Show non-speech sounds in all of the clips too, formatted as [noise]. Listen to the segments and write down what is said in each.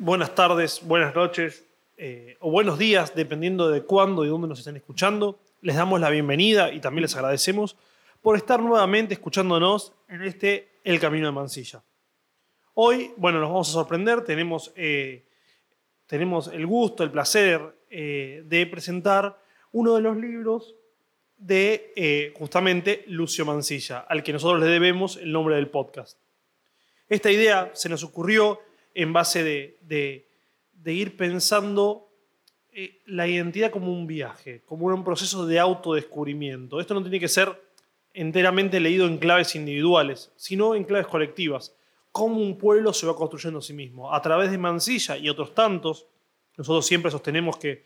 buenas tardes, buenas noches eh, o buenos días, dependiendo de cuándo y dónde nos estén escuchando. Les damos la bienvenida y también les agradecemos por estar nuevamente escuchándonos en este El Camino de Mansilla. Hoy, bueno, nos vamos a sorprender, tenemos, eh, tenemos el gusto, el placer eh, de presentar uno de los libros de justamente Lucio Mansilla, al que nosotros le debemos el nombre del podcast. Esta idea se nos ocurrió en base de, ir pensando eh, la identidad como un viaje, como un proceso de autodescubrimiento. Esto no tiene que ser enteramente leído en claves individuales, sino en claves colectivas. Cómo un pueblo se va construyendo a sí mismo. A través de Mansilla y otros tantos, nosotros siempre sostenemos que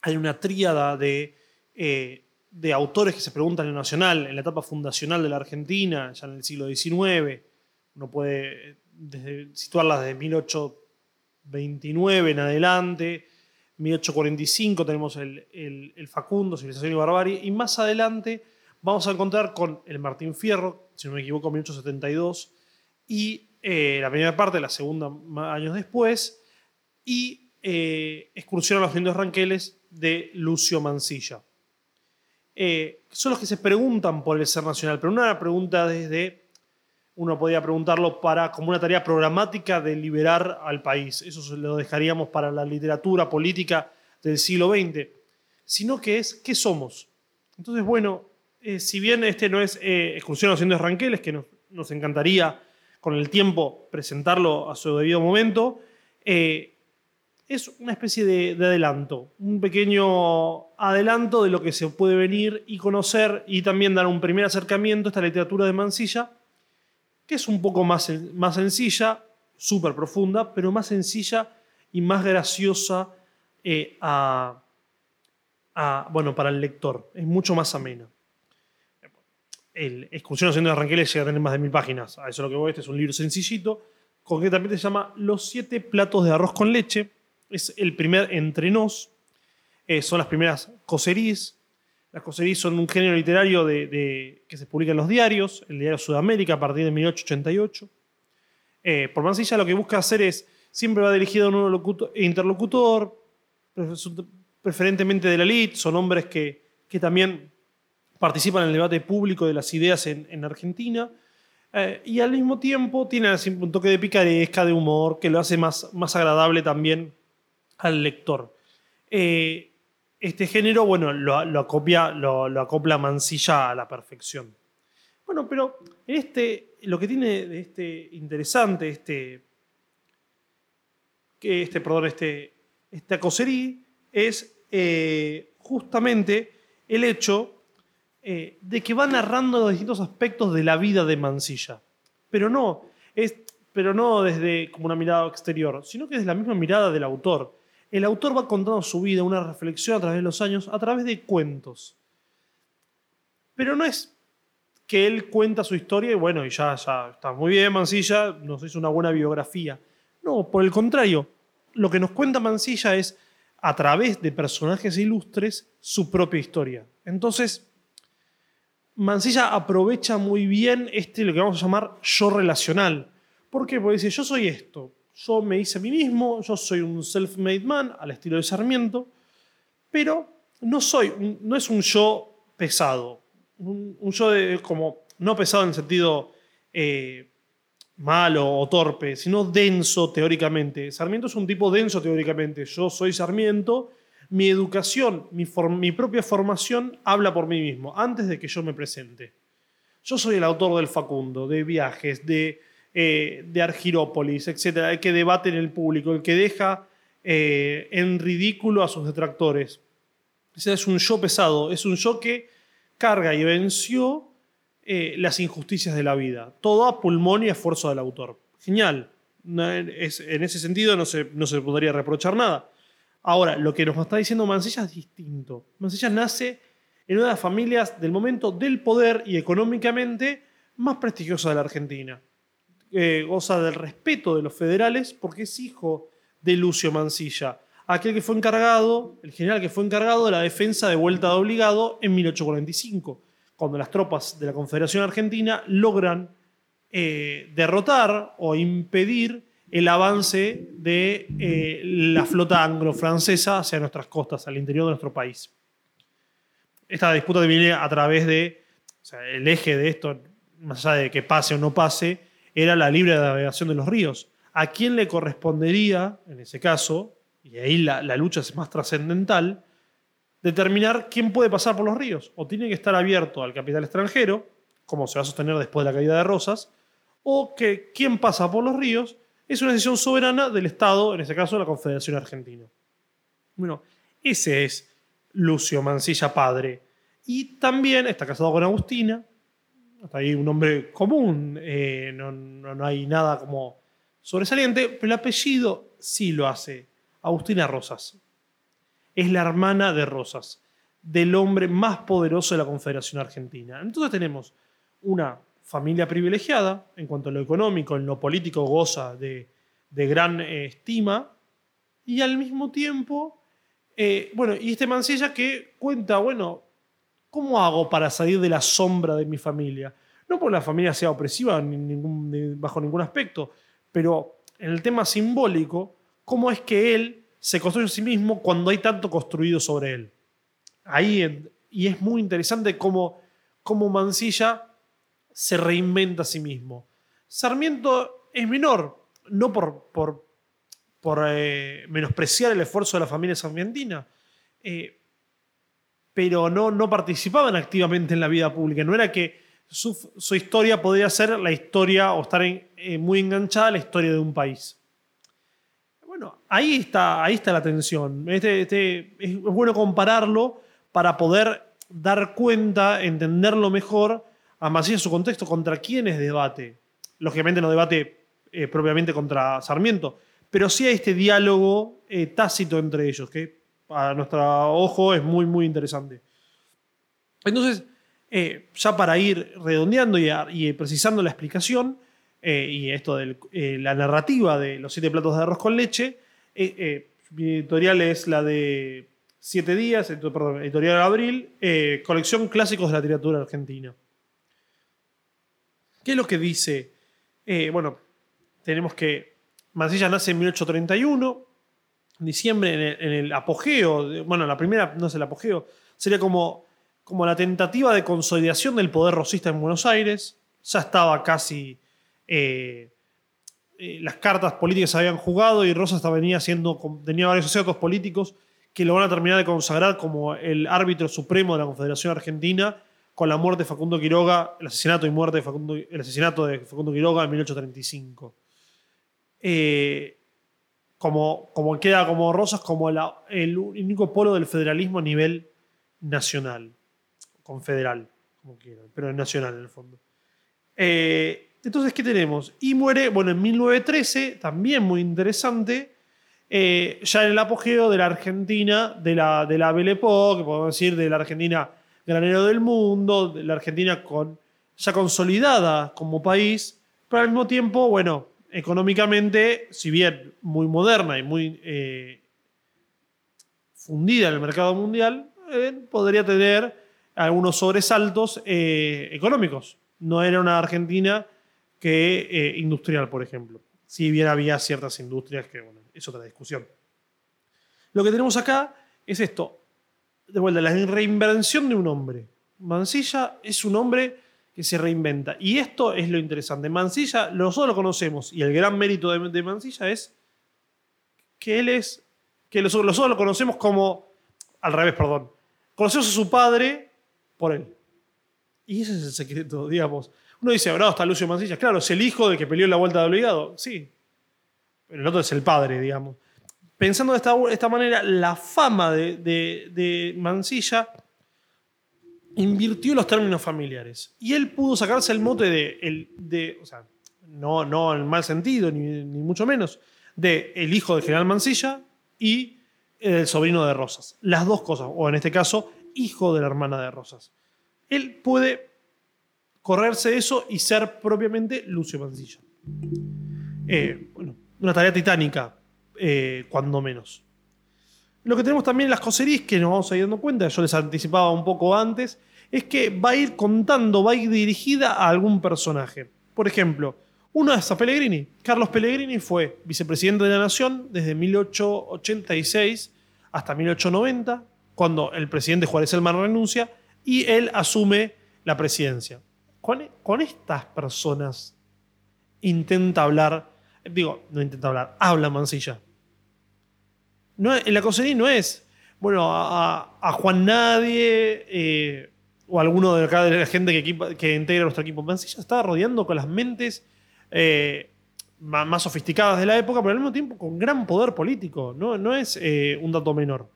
hay una tríada de, eh, de autores que se preguntan en lo nacional, en la etapa fundacional de la Argentina, ya en el siglo XIX. Uno puede desde, situarlas desde 1829 en adelante, 1845 tenemos el, Facundo, Civilización y Barbarie, y más adelante vamos a encontrar con el Martín Fierro, si no me equivoco, 1872, y eh, la primera parte, la segunda años después, y eh, Excursión a los Indios Ranqueles de Lucio Mansilla. Eh, son los que se preguntan por el ser nacional, pero una pregunta desde uno podría preguntarlo para como una tarea programática de liberar al país. Eso se lo dejaríamos para la literatura política del siglo XX. Sino que es, ¿qué somos? Entonces, bueno, eh, si bien este no es eh, exclusión de los ranqueles, que nos, encantaría con el tiempo presentarlo a su debido momento, eh, es una especie de, de, adelanto, un pequeño adelanto de lo que se puede venir y conocer y también dar un primer acercamiento a esta literatura de Mansilla que es un poco más, más sencilla, súper profunda, pero más sencilla y más graciosa eh, bueno, para el lector. Es mucho más amena. El Excursión haciendo de Arranqueles llega a tener más de mil páginas. A eso es lo que voy. Este es un libro sencillito. Concretamente se llama Los siete platos de arroz con leche. Es el primer entre nos. Eh, son las primeras coserís. Las coserías son un género literario que se publica en los diarios, el diario Sudamérica a partir de 1888. Eh, por Mansilla lo que busca hacer es, siempre va dirigido a un interlocutor, preferentemente de la elite, son hombres que, también participan en el debate público de las ideas en, Argentina, eh, y al mismo tiempo tiene un toque de picaresca, de humor, que lo hace más, más agradable también al lector. Eh, este género, bueno, lo, acopia, lo, acopla Mansilla a la perfección. Bueno, pero este, lo que tiene de este interesante, este, que este, perdón, este, esta coserí es eh, justamente el hecho eh, de que va narrando los distintos aspectos de la vida de Mansilla. Pero no, es, pero no desde como una mirada exterior, sino que desde la misma mirada del autor el autor va contando su vida, una reflexión a través de los años, a través de cuentos. Pero no es que él cuenta su historia y bueno, y ya, ya está muy bien Mansilla, nos hizo una buena biografía. No, por el contrario, lo que nos cuenta Mansilla es, a través de personajes ilustres, su propia historia. Entonces, Mansilla aprovecha muy bien este, lo que vamos a llamar yo relacional. ¿Por qué? Porque dice, yo soy esto, yo me hice a mí mismo, yo soy un self-made man al estilo de Sarmiento, pero no, soy, no es un yo pesado, un, yo como no pesado en el sentido eh, malo o torpe, sino denso teóricamente. Sarmiento es un tipo denso teóricamente. Yo soy Sarmiento, mi educación, mi, mi propia formación habla por mí mismo, antes de que yo me presente. Yo soy el autor del Facundo, de viajes, de eh, de Argirópolis, etcétera, el que debate en el público, el que deja eh, en ridículo a sus detractores. Ese es un yo pesado, es un yo que carga y venció eh, las injusticias de la vida. Todo a pulmón y esfuerzo del autor. Genial. en ese sentido no se, no se podría reprochar nada. Ahora, lo que nos está diciendo Mansilla es distinto. Mansilla nace en una de las familias del momento del poder y económicamente más prestigiosa de la Argentina. Eh, goza del respeto de los federales porque es hijo de Lucio Mansilla, aquel que fue encargado, el general que fue encargado de la defensa de vuelta de obligado en 1845, cuando las tropas de la Confederación Argentina logran eh, derrotar o impedir el avance de eh, la flota anglo-francesa hacia nuestras costas, al interior de nuestro país. Esta disputa viene a través de, el eje de esto, más allá de que pase o no pase, era la libre navegación de los ríos. ¿A quién le correspondería, en ese caso, y ahí la, lucha es más trascendental, determinar quién puede pasar por los ríos? O tiene que estar abierto al capital extranjero, como se va a sostener después de la caída de Rosas, o que quién pasa por los ríos es una decisión soberana del Estado, en este caso la Confederación Argentina. Bueno, ese es Lucio Mancilla padre. Y también está casado con Agustina, hasta ahí un nombre común, eh, no, no hay nada como sobresaliente, pero el apellido sí lo hace, Agustina Rosas. Es la hermana de Rosas, del hombre más poderoso de la Confederación Argentina. Entonces tenemos una familia privilegiada, en cuanto a lo económico, en lo político goza de, gran eh, estima, y al mismo tiempo, eh, bueno, y este Mancilla que cuenta, bueno, ¿cómo hago para salir de la sombra de mi familia? No porque la familia sea opresiva bajo ningún aspecto, pero en el tema simbólico, ¿cómo es que él se construye a sí mismo cuando hay tanto construido sobre él? Ahí, y es muy interesante cómo, cómo Mancilla se reinventa a sí mismo. Sarmiento es menor, no por, eh, menospreciar el esfuerzo de la familia sarmientina, eh, pero no, no participaban activamente en la vida pública. No era que su, historia podía ser la historia o estar eh, muy enganchada a la historia de un país. Bueno, ahí está, ahí está la tensión. Este, este, es bueno compararlo para poder dar cuenta, entenderlo mejor Además, en su contexto, ¿contra quiénes debate? Lógicamente no debate eh, propiamente contra Sarmiento, pero sí hay este diálogo eh, tácito entre ellos, que a nuestro ojo es muy, muy interesante. Entonces, eh, ya para ir redondeando y, precisando la explicación, y esto de la narrativa de los siete platos de arroz con leche, mi editorial es la de Siete Días, perdón, editorial de Abril, colección clásicos de la literatura argentina. ¿Qué es lo que dice? Eh, bueno, tenemos que Mansilla nace en 1831, en diciembre, en el, apogeo, bueno, la primera, no es el apogeo, sería como, como la tentativa de consolidación del poder rosista en Buenos Aires. Ya estaba casi. Eh, eh, las cartas políticas se habían jugado y Rosas venía siendo, tenía varios asociados políticos que lo van a terminar de consagrar como el árbitro supremo de la Confederación Argentina con la muerte de Facundo Quiroga, el asesinato y muerte de Facundo, el asesinato de Facundo Quiroga en 1835. Eh, como, queda como Rosas como el único polo del federalismo a nivel nacional, confederal, como quieran, pero nacional en el fondo. Eh, entonces, ¿qué tenemos? Y muere, bueno, en 1913, también muy interesante, eh, ya en el apogeo de la Argentina, de la, de la Belle Époque, podemos decir, de la Argentina granero del mundo, la Argentina ya consolidada como país, pero al mismo tiempo, bueno, económicamente, si bien muy moderna y muy eh, fundida en el mercado mundial, eh, podría tener algunos sobresaltos eh, económicos. No era una Argentina que industrial, por ejemplo. Si bien había ciertas industrias que, bueno, es otra discusión. Lo que tenemos acá es esto de vuelta, la reinvención de un hombre. Mansilla es un hombre que se reinventa. Y esto es lo interesante. Mansilla, nosotros lo conocemos, y el gran mérito de, Mansilla es que él es, que nosotros, lo conocemos como, al revés, perdón, conocemos a su padre por él. Y ese es el secreto, [laughs] digamos. Uno dice, bravo, está Lucio Mansilla. Claro, es el hijo de que peleó la vuelta de obligado. Sí. Pero el otro es el padre, digamos pensando de esta, manera, la fama de, Mansilla invirtió los términos familiares. Y él pudo sacarse el mote de, de o sea, no, no en mal sentido, ni, mucho menos, de el hijo del general Mansilla y el sobrino de Rosas. Las dos cosas, o en este caso, hijo de la hermana de Rosas. Él puede correrse eso y ser propiamente Lucio Mansilla. Eh, bueno, una tarea titánica, eh, cuando menos. Lo que tenemos también en las coserías, que nos vamos a ir dando cuenta, yo les anticipaba un poco antes, es que va a ir contando, va a ir dirigida a algún personaje. Por ejemplo, Uno es a Pellegrini. Carlos Pellegrini fue vicepresidente de la Nación desde 1886 hasta 1890, cuando el presidente Juárez Elman renuncia y él asume la presidencia. Con, con estas personas intenta hablar, digo, no intenta hablar, habla Mansilla. No, en la cosería no es, bueno, a, Juan Nadie eh, o alguno de, acá de la gente que, integra nuestro equipo. Mansilla estaba rodeando con las mentes eh, más, sofisticadas de la época, pero al mismo tiempo con gran poder político. No, no es eh, un dato menor.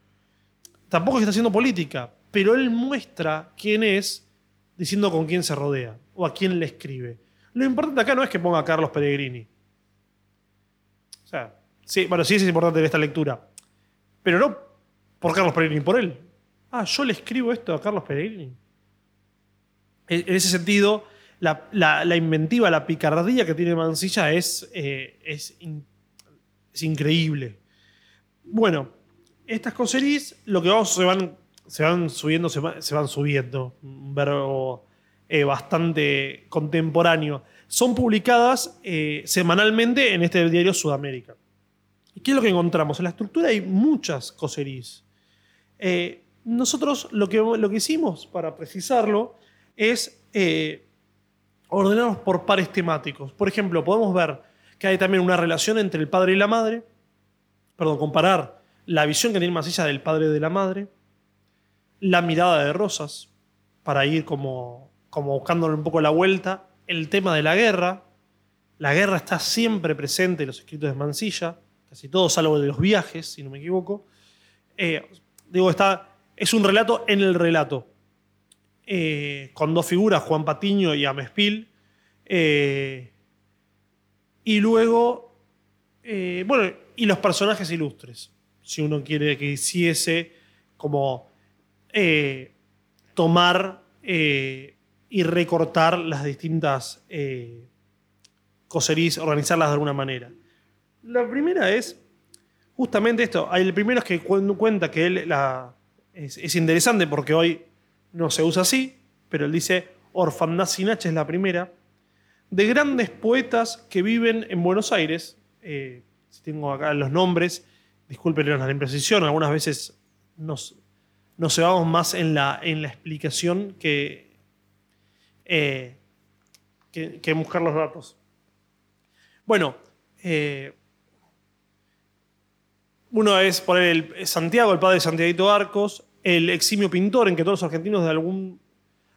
Tampoco está haciendo política, pero él muestra quién es diciendo con quién se rodea o a quién le escribe. Lo importante acá no es que ponga a Carlos Pellegrini. O sea, sí, bueno, sí es importante esta lectura. Pero no por Carlos Pellegrini, por él. Ah, yo le escribo esto a Carlos Pellegrini. En ese sentido, la, inventiva, la picardía que tiene Mansilla es, eh, es, increíble. Bueno, estas coseries, lo que vamos, se van, se van subiendo, se, van subiendo. Un verbo eh, bastante contemporáneo. Son publicadas eh, semanalmente en este diario Sudamérica. ¿Y qué es lo que encontramos? En la estructura hay muchas coseries. nosotros lo que, hicimos, para precisarlo, es ordenamos por pares temáticos. Por ejemplo, podemos ver que hay también una relación entre el padre y la madre, perdón, comparar la visión que tiene Masilla del padre y de la madre, la mirada de Rosas, para ir como, como buscándole un poco la vuelta, el tema de la guerra, la guerra está siempre presente en los escritos de Mansilla, casi todo salvo de los viajes, si no me equivoco. Eh, digo, está, es un relato en el relato. Eh, con dos figuras, Juan Patiño y Amespil. Eh, y luego, bueno, y los personajes ilustres, si uno quiere que hiciese como tomar y recortar las distintas coserías, organizarlas de alguna manera. La primera es justamente esto. El primero es que cuenta que él la, es interesante porque hoy no se usa así, pero él dice Orfandad H es la primera, de grandes poetas que viven en Buenos Aires. Eh, si tengo acá los nombres, disculpen la imprecisión, algunas veces nos, nos vamos más en la, en la explicación que, eh, que, buscar los datos. Bueno, eh, uno es por el Santiago, el padre de Santiago Arcos, el eximio pintor en que todos los argentinos de algún,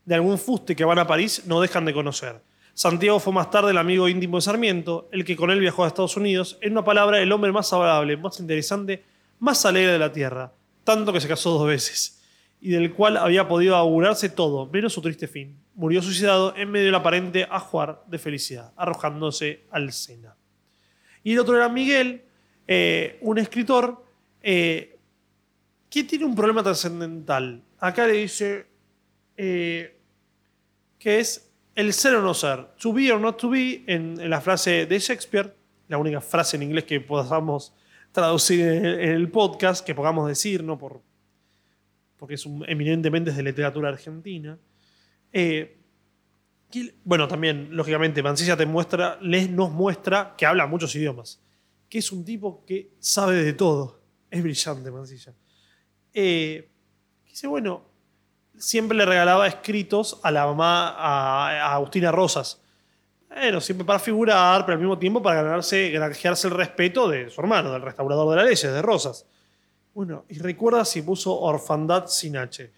de algún fuste que van a París no dejan de conocer. Santiago fue más tarde el amigo íntimo de Sarmiento, el que con él viajó a Estados Unidos, en una palabra, el hombre más agradable, más interesante, más alegre de la tierra, tanto que se casó dos veces, y del cual había podido augurarse todo, menos su triste fin. Murió suicidado en medio del aparente ajuar de felicidad, arrojándose al Sena. Y el otro era Miguel, eh, un escritor eh, ¿Qué tiene un problema trascendental? Acá le dice eh, que es el ser o no ser. To be or not to be, en, la frase de Shakespeare, la única frase en inglés que podamos traducir en el, podcast, que podamos decir, ¿no? Por, porque es eminentemente de literatura argentina. Bueno, también, lógicamente, Mancilla te muestra, les, nos muestra que habla muchos idiomas. Que es un tipo que sabe de todo. Es brillante, Mancilla eh, dice, bueno, siempre le regalaba escritos a la mamá, a, Agustina Rosas. Bueno, siempre para figurar, pero al mismo tiempo para ganarse, granjearse el respeto de su hermano, del restaurador de la leyes, de Rosas. Bueno, y recuerda si puso orfandad sin H.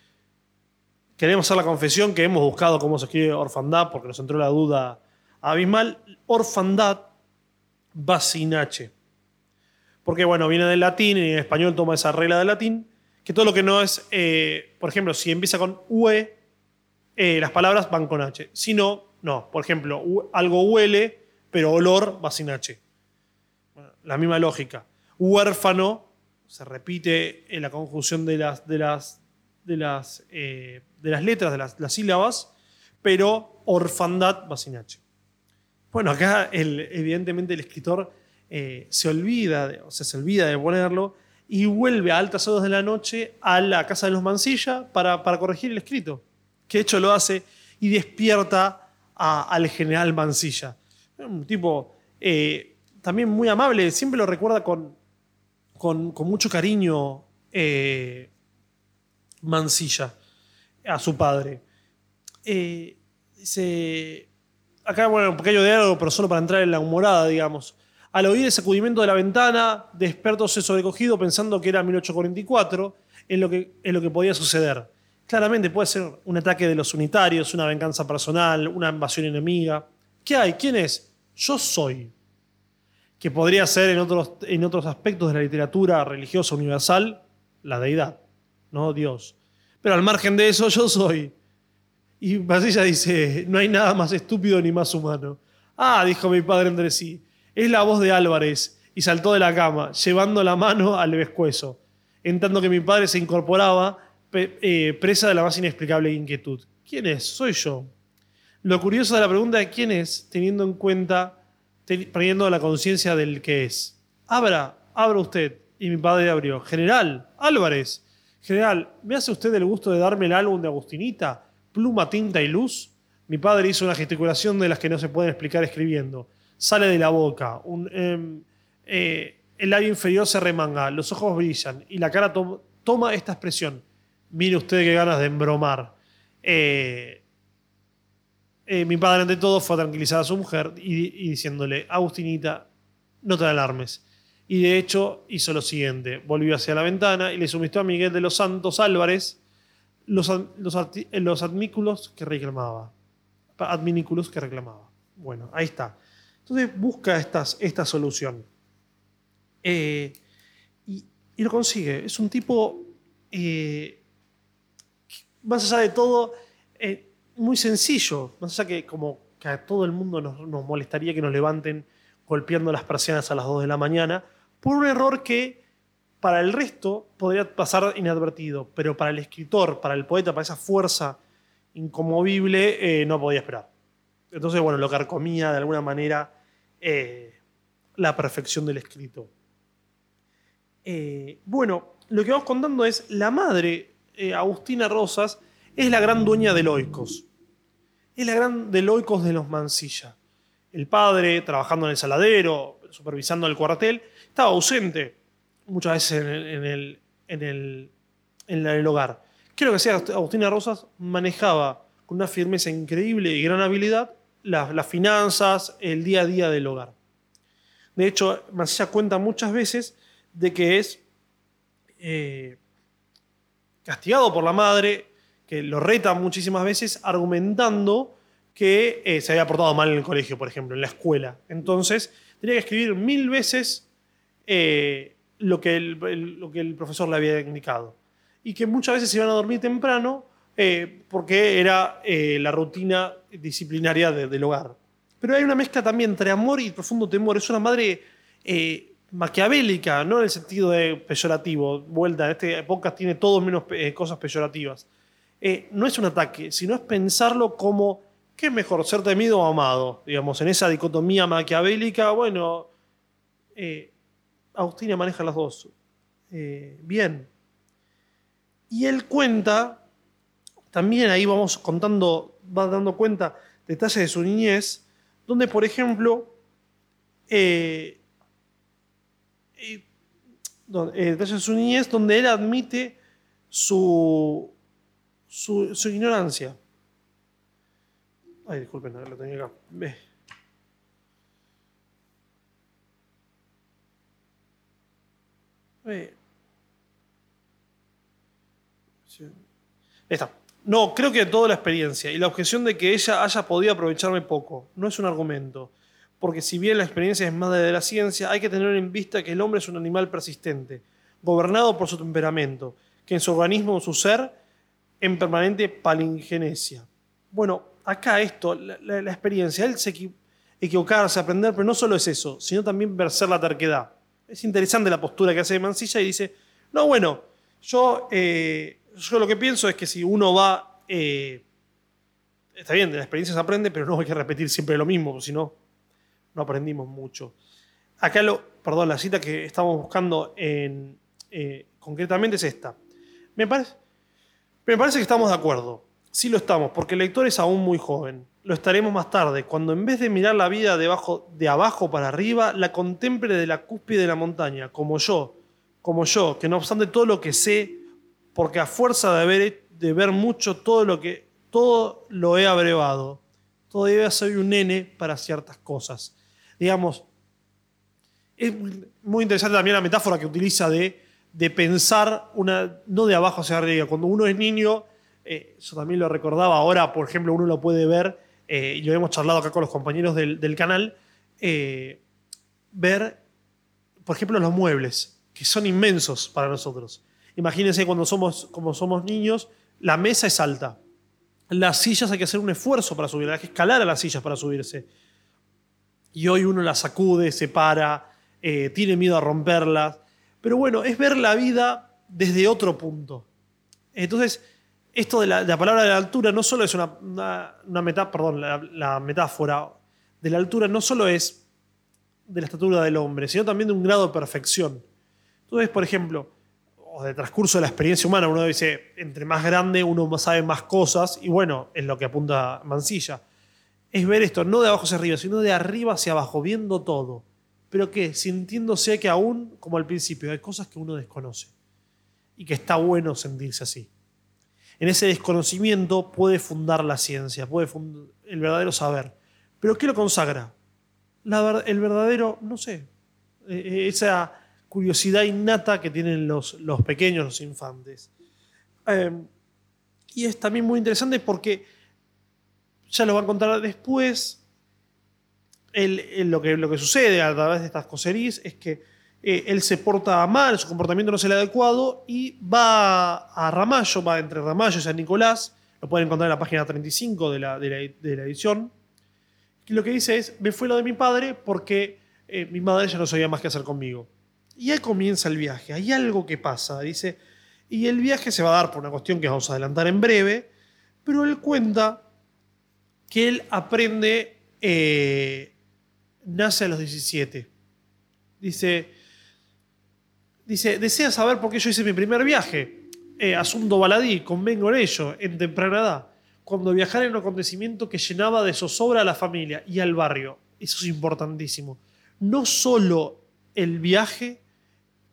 Queremos hacer la confesión que hemos buscado cómo se escribe orfandad porque nos entró la duda abismal. Orfandad va sin H. Porque, bueno, viene del latín y en español toma esa regla del latín que todo lo que no es, eh, por ejemplo, si empieza con UE, eh, las palabras van con H. Si no, no. Por ejemplo, algo huele, pero olor va sin H. la misma lógica. Huérfano, se repite en la conjunción de las, de las, de las, eh, de las letras, de las, sílabas, pero orfandad va sin H. Bueno, acá evidentemente el escritor se olvida, o sea, se olvida de ponerlo y vuelve a altas horas de la noche a la casa de los Mansilla para, corregir el escrito. Que de hecho lo hace y despierta al general Mansilla. Un tipo eh, también muy amable, siempre lo recuerda con, con, con mucho cariño eh, Mansilla a su padre. Eh, dice, acá, bueno, un pequeño diálogo, pero solo para entrar en la humorada, digamos. Al oír el sacudimiento de la ventana, Desperto se sobrecogido pensando que era 1844, en lo que, en lo que podía suceder. Claramente puede ser un ataque de los unitarios, una venganza personal, una invasión enemiga. ¿Qué hay? ¿Quién es? Yo soy. Que podría ser en otros, en otros aspectos de la literatura religiosa universal, la deidad, no Dios. Pero al margen de eso, yo soy. Y Basilla dice, no hay nada más estúpido ni más humano. Ah, dijo mi padre entre sí, es la voz de Álvarez, y saltó de la cama, llevando la mano al pescuezo, en tanto que mi padre se incorporaba, eh, presa de la más inexplicable inquietud. ¿Quién es? Soy yo. Lo curioso de la pregunta de quién es, teniendo en cuenta, teniendo la conciencia del que es. Abra, abra usted. Y mi padre abrió. General, Álvarez. General, ¿me hace usted el gusto de darme el álbum de Agustinita? Pluma, tinta y luz. Mi padre hizo una gesticulación de las que no se pueden explicar escribiendo. Sale de la boca. Em, eh, el labio inferior se remanga. Los ojos brillan. Y la cara toma esta expresión. Mire usted qué ganas de embromar. Eh, eh, mi padre, ante todo, fue a tranquilizar a su mujer y, diciéndole: Agustinita, no te alarmes. Y de hecho hizo lo siguiente: volvió hacia la ventana y le suministró a Miguel de los Santos Álvarez los, los, admículos que reclamaba. Adminículos que reclamaba. Bueno, ahí está. Entonces busca esta solución. Eh, y, lo consigue. Es un tipo, eh, más allá de todo, eh, muy sencillo. Más allá que como que a todo el mundo nos, molestaría que nos levanten golpeando las persianas a las 2 de la mañana, por un error que para el resto podría pasar inadvertido, pero para el escritor, para el poeta, para esa fuerza incomovible, no podía esperar. Entonces, bueno, lo carcomía de alguna manera eh, la perfección del escrito. Eh, bueno, lo que vamos contando es la madre, Agustina Rosas, es la gran dueña de Loicos. Es la gran de Loicos de los Mansilla. El padre, trabajando en el saladero, supervisando el cuartel, estaba ausente muchas veces en el, en el, hogar. Quiero que sea Agustina Rosas manejaba con una firmeza increíble y gran habilidad las, finanzas, el día a día del hogar. De hecho, Mancilla cuenta muchas veces de que es eh, castigado por la madre, que lo reta muchísimas veces argumentando que eh, se había portado mal en el colegio, por ejemplo, en la escuela. Entonces, tenía que escribir mil veces eh, lo que el, profesor le había indicado. Y que muchas veces se iban a dormir temprano porque era la rutina disciplinaria del hogar. Pero hay una mezcla también entre amor y profundo temor. Es una madre eh, maquiavélica, no en el sentido de peyorativo. Vuelta, en esta época tiene todo menos cosas peyorativas. no es un ataque, sino es pensarlo como, ¿qué es mejor, ser temido o amado? Digamos, en esa dicotomía maquiavélica, bueno, Agustina maneja las dos eh, bien. Y él cuenta, también ahí vamos contando, va dando cuenta detalles de su niñez, donde por ejemplo, eh, eh, detalles de su niñez, donde él admite su, su, ignorancia. Ay, disculpen, lo tenía acá. Está. No, creo que toda la experiencia y la objeción de que ella haya podido aprovecharme poco no es un argumento, porque si bien la experiencia es madre de la ciencia, hay que tener en vista que el hombre es un animal persistente, gobernado por su temperamento, que en su organismo, en su ser, en permanente palingenesia. Bueno, acá esto, la, experiencia, él se equivocarse, aprender, pero no solo es eso, sino también vencer la terquedad. Es interesante la postura que hace de Mansilla y dice, no, bueno, yo, eh, yo lo que pienso es que si uno va... Eh, está bien, de la experiencia se aprende, pero no hay que repetir siempre lo mismo, porque si no, no aprendimos mucho. Acá, lo, perdón, la cita que estamos buscando eh, concretamente es esta. Me parece, me parece que estamos de acuerdo. Sí lo estamos, porque el lector es aún muy joven. lo estaremos más tarde, cuando en vez de mirar la vida de abajo para arriba, la contemple de la cúspide de la montaña, como yo, como yo, que no obstante todo lo que sé, porque a fuerza de, ver, mucho todo lo que todo lo he abrevado, todavía soy un nene para ciertas cosas. Digamos, es muy interesante también la metáfora que utiliza de, de pensar una, no de abajo hacia arriba. Cuando uno es niño, eh, eso también lo recordaba ahora, por ejemplo, uno lo puede ver eh, y lo hemos charlado acá con los compañeros del, canal, eh, ver, por ejemplo, los muebles, que son inmensos para nosotros. Imagínense cuando somos, como somos niños, la mesa es alta. Las sillas hay que hacer un esfuerzo para subir, hay que escalar a las sillas para subirse. Y hoy uno las sacude, se para, eh, tiene miedo a romperlas. Pero bueno, es ver la vida desde otro punto. Entonces, esto de la, palabra de la altura no solo es una, una, perdón, la, metáfora de la altura no solo es de la estatura del hombre, sino también de un grado de perfección. Entonces, por ejemplo, o de transcurso de la experiencia humana, uno dice, entre más grande uno sabe más cosas, y bueno, es lo que apunta Mansilla. Es ver esto, no de abajo hacia arriba, sino de arriba hacia abajo, viendo todo. Pero que sintiéndose que aún, como al principio, hay cosas que uno desconoce. Y que está bueno sentirse así en ese desconocimiento puede fundar la ciencia, puede fundar el verdadero saber. ¿Pero qué lo consagra? el verdadero, no sé, eh, eh, esa curiosidad innata que tienen los, los pequeños, los infantes. Em, y es también muy interesante porque, ya lo va a contar después, lo, que, lo que sucede a través de estas coserías es que eh, él se porta mal, su comportamiento no es el adecuado y va a Ramallo, va entre Ramallo y San Nicolás, lo pueden encontrar en la página 35 de la, de la, edición, y lo que dice es, me fue lo de mi padre porque eh, mi madre ya no sabía más qué hacer conmigo. Y ahí comienza el viaje, hay algo que pasa, dice, y el viaje se va a dar por una cuestión que vamos a adelantar en breve, pero él cuenta que él aprende, eh, nace a los 17. Dice, Dice, desea saber por qué yo hice mi primer viaje. Eh, asunto baladí, convengo en ello, en temprana edad, cuando viajara en un acontecimiento que llenaba de zozobra a la familia y al barrio. Eso es importantísimo. No solo el viaje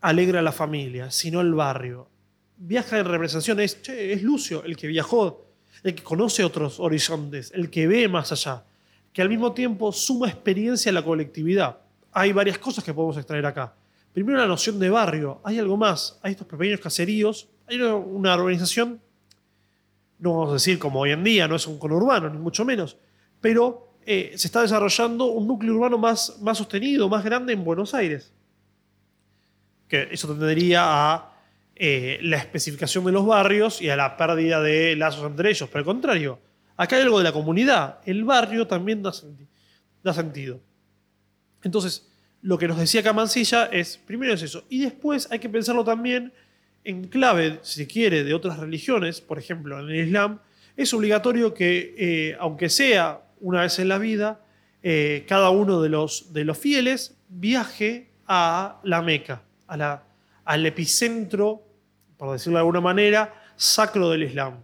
alegra a la familia, sino el barrio. Viaja en representación, es, Lucio el que viajó, el que conoce otros horizontes, el que ve más allá, que al mismo tiempo suma experiencia a la colectividad. Hay varias cosas que podemos extraer acá. Primero la noción de barrio, hay algo más, hay estos pequeños caseríos, hay una organización, no vamos a decir como hoy en día, no es un conurbano, ni mucho menos, pero eh, se está desarrollando un núcleo urbano más sostenido, más grande en Buenos Aires. Eso tendería a eh, la especificación de los barrios y a la pérdida de lazos entre ellos. Pero al contrario, acá hay algo de la comunidad. El barrio también da, sentido. Entonces, lo que nos decía Camancilla es, primero es eso, y después hay que pensarlo también en clave, si se quiere, de otras religiones, por ejemplo, en el Islam, es obligatorio que, eh, aunque sea una vez en la vida, eh, cada uno de los fieles viaje a la Meca, al epicentro, por decirlo de alguna manera, sacro del Islam.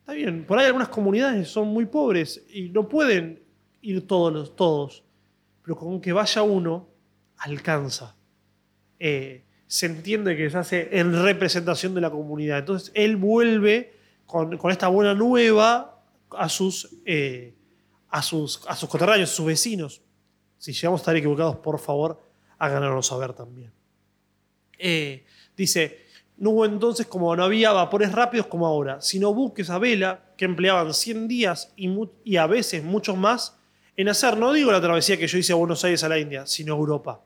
Está bien, por ahí algunas comunidades son muy pobres y no pueden ir todos, todos pero con que vaya uno, alcanza. Eh, se entiende que se hace en representación de la comunidad. Entonces él vuelve con, esta buena nueva a sus, eh, a sus, a sus coterráneos, a sus vecinos. Si llegamos a estar equivocados, por favor, háganoslo saber también. Eh, dice, no hubo entonces como no había vapores rápidos como ahora, sino buques a vela que empleaban 100 días y, a veces muchos más en hacer, no digo la travesía que yo hice a Buenos Aires a la India, sino a Europa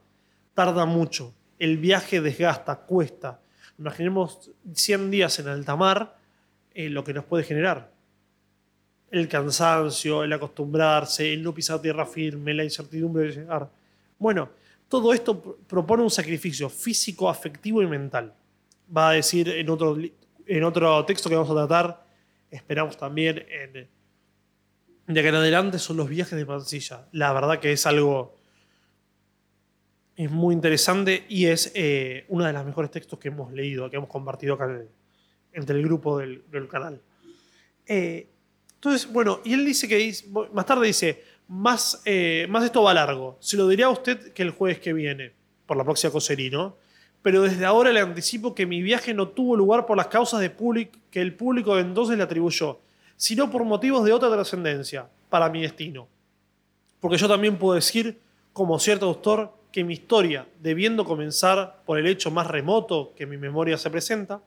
tarda mucho, el viaje desgasta, cuesta. Imaginemos 100 días en alta mar, eh, lo que nos puede generar. El cansancio, el acostumbrarse, el no pisar tierra firme, la incertidumbre de llegar. Bueno, todo esto propone un sacrificio físico, afectivo y mental. Va a decir en otro, en otro texto que vamos a tratar, esperamos también de que en adelante, son los viajes de Mansilla. La verdad que es algo es muy interesante y es eh, uno de los mejores textos que hemos leído, que hemos compartido acá entre el grupo del, canal. Eh, Entonces, bueno, y él dice que más tarde dice, más, eh, más esto va largo. Se lo diré a usted que el jueves que viene, por la próxima coserí, ¿no? Pero desde ahora le anticipo que mi viaje no tuvo lugar por las causas de que el público de entonces le atribuyó, sino por motivos de otra trascendencia para mi destino. Porque yo también puedo decir, como cierto autor, que mi historia, debiendo comenzar por el hecho más remoto que mi memoria se presenta,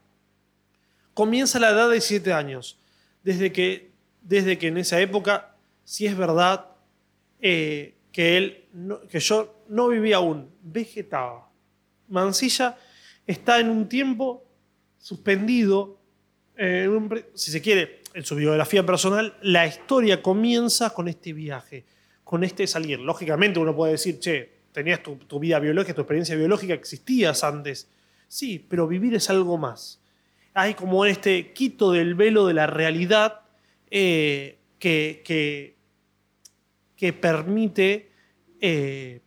comienza a la edad de 7 años, desde que, desde que en esa época, si es verdad, eh, que, él que yo no vivía aún, vegetaba. Mansilla está en un tiempo suspendido, si se quiere, en su biografía personal, la historia comienza con este viaje, con este salir. Lógicamente uno puede decir, che, tenías tu, tu vida biológica, tu experiencia biológica, existías antes. Sí, pero vivir es algo más. Hay como este quito del velo de la realidad eh, que, que, que permite eh,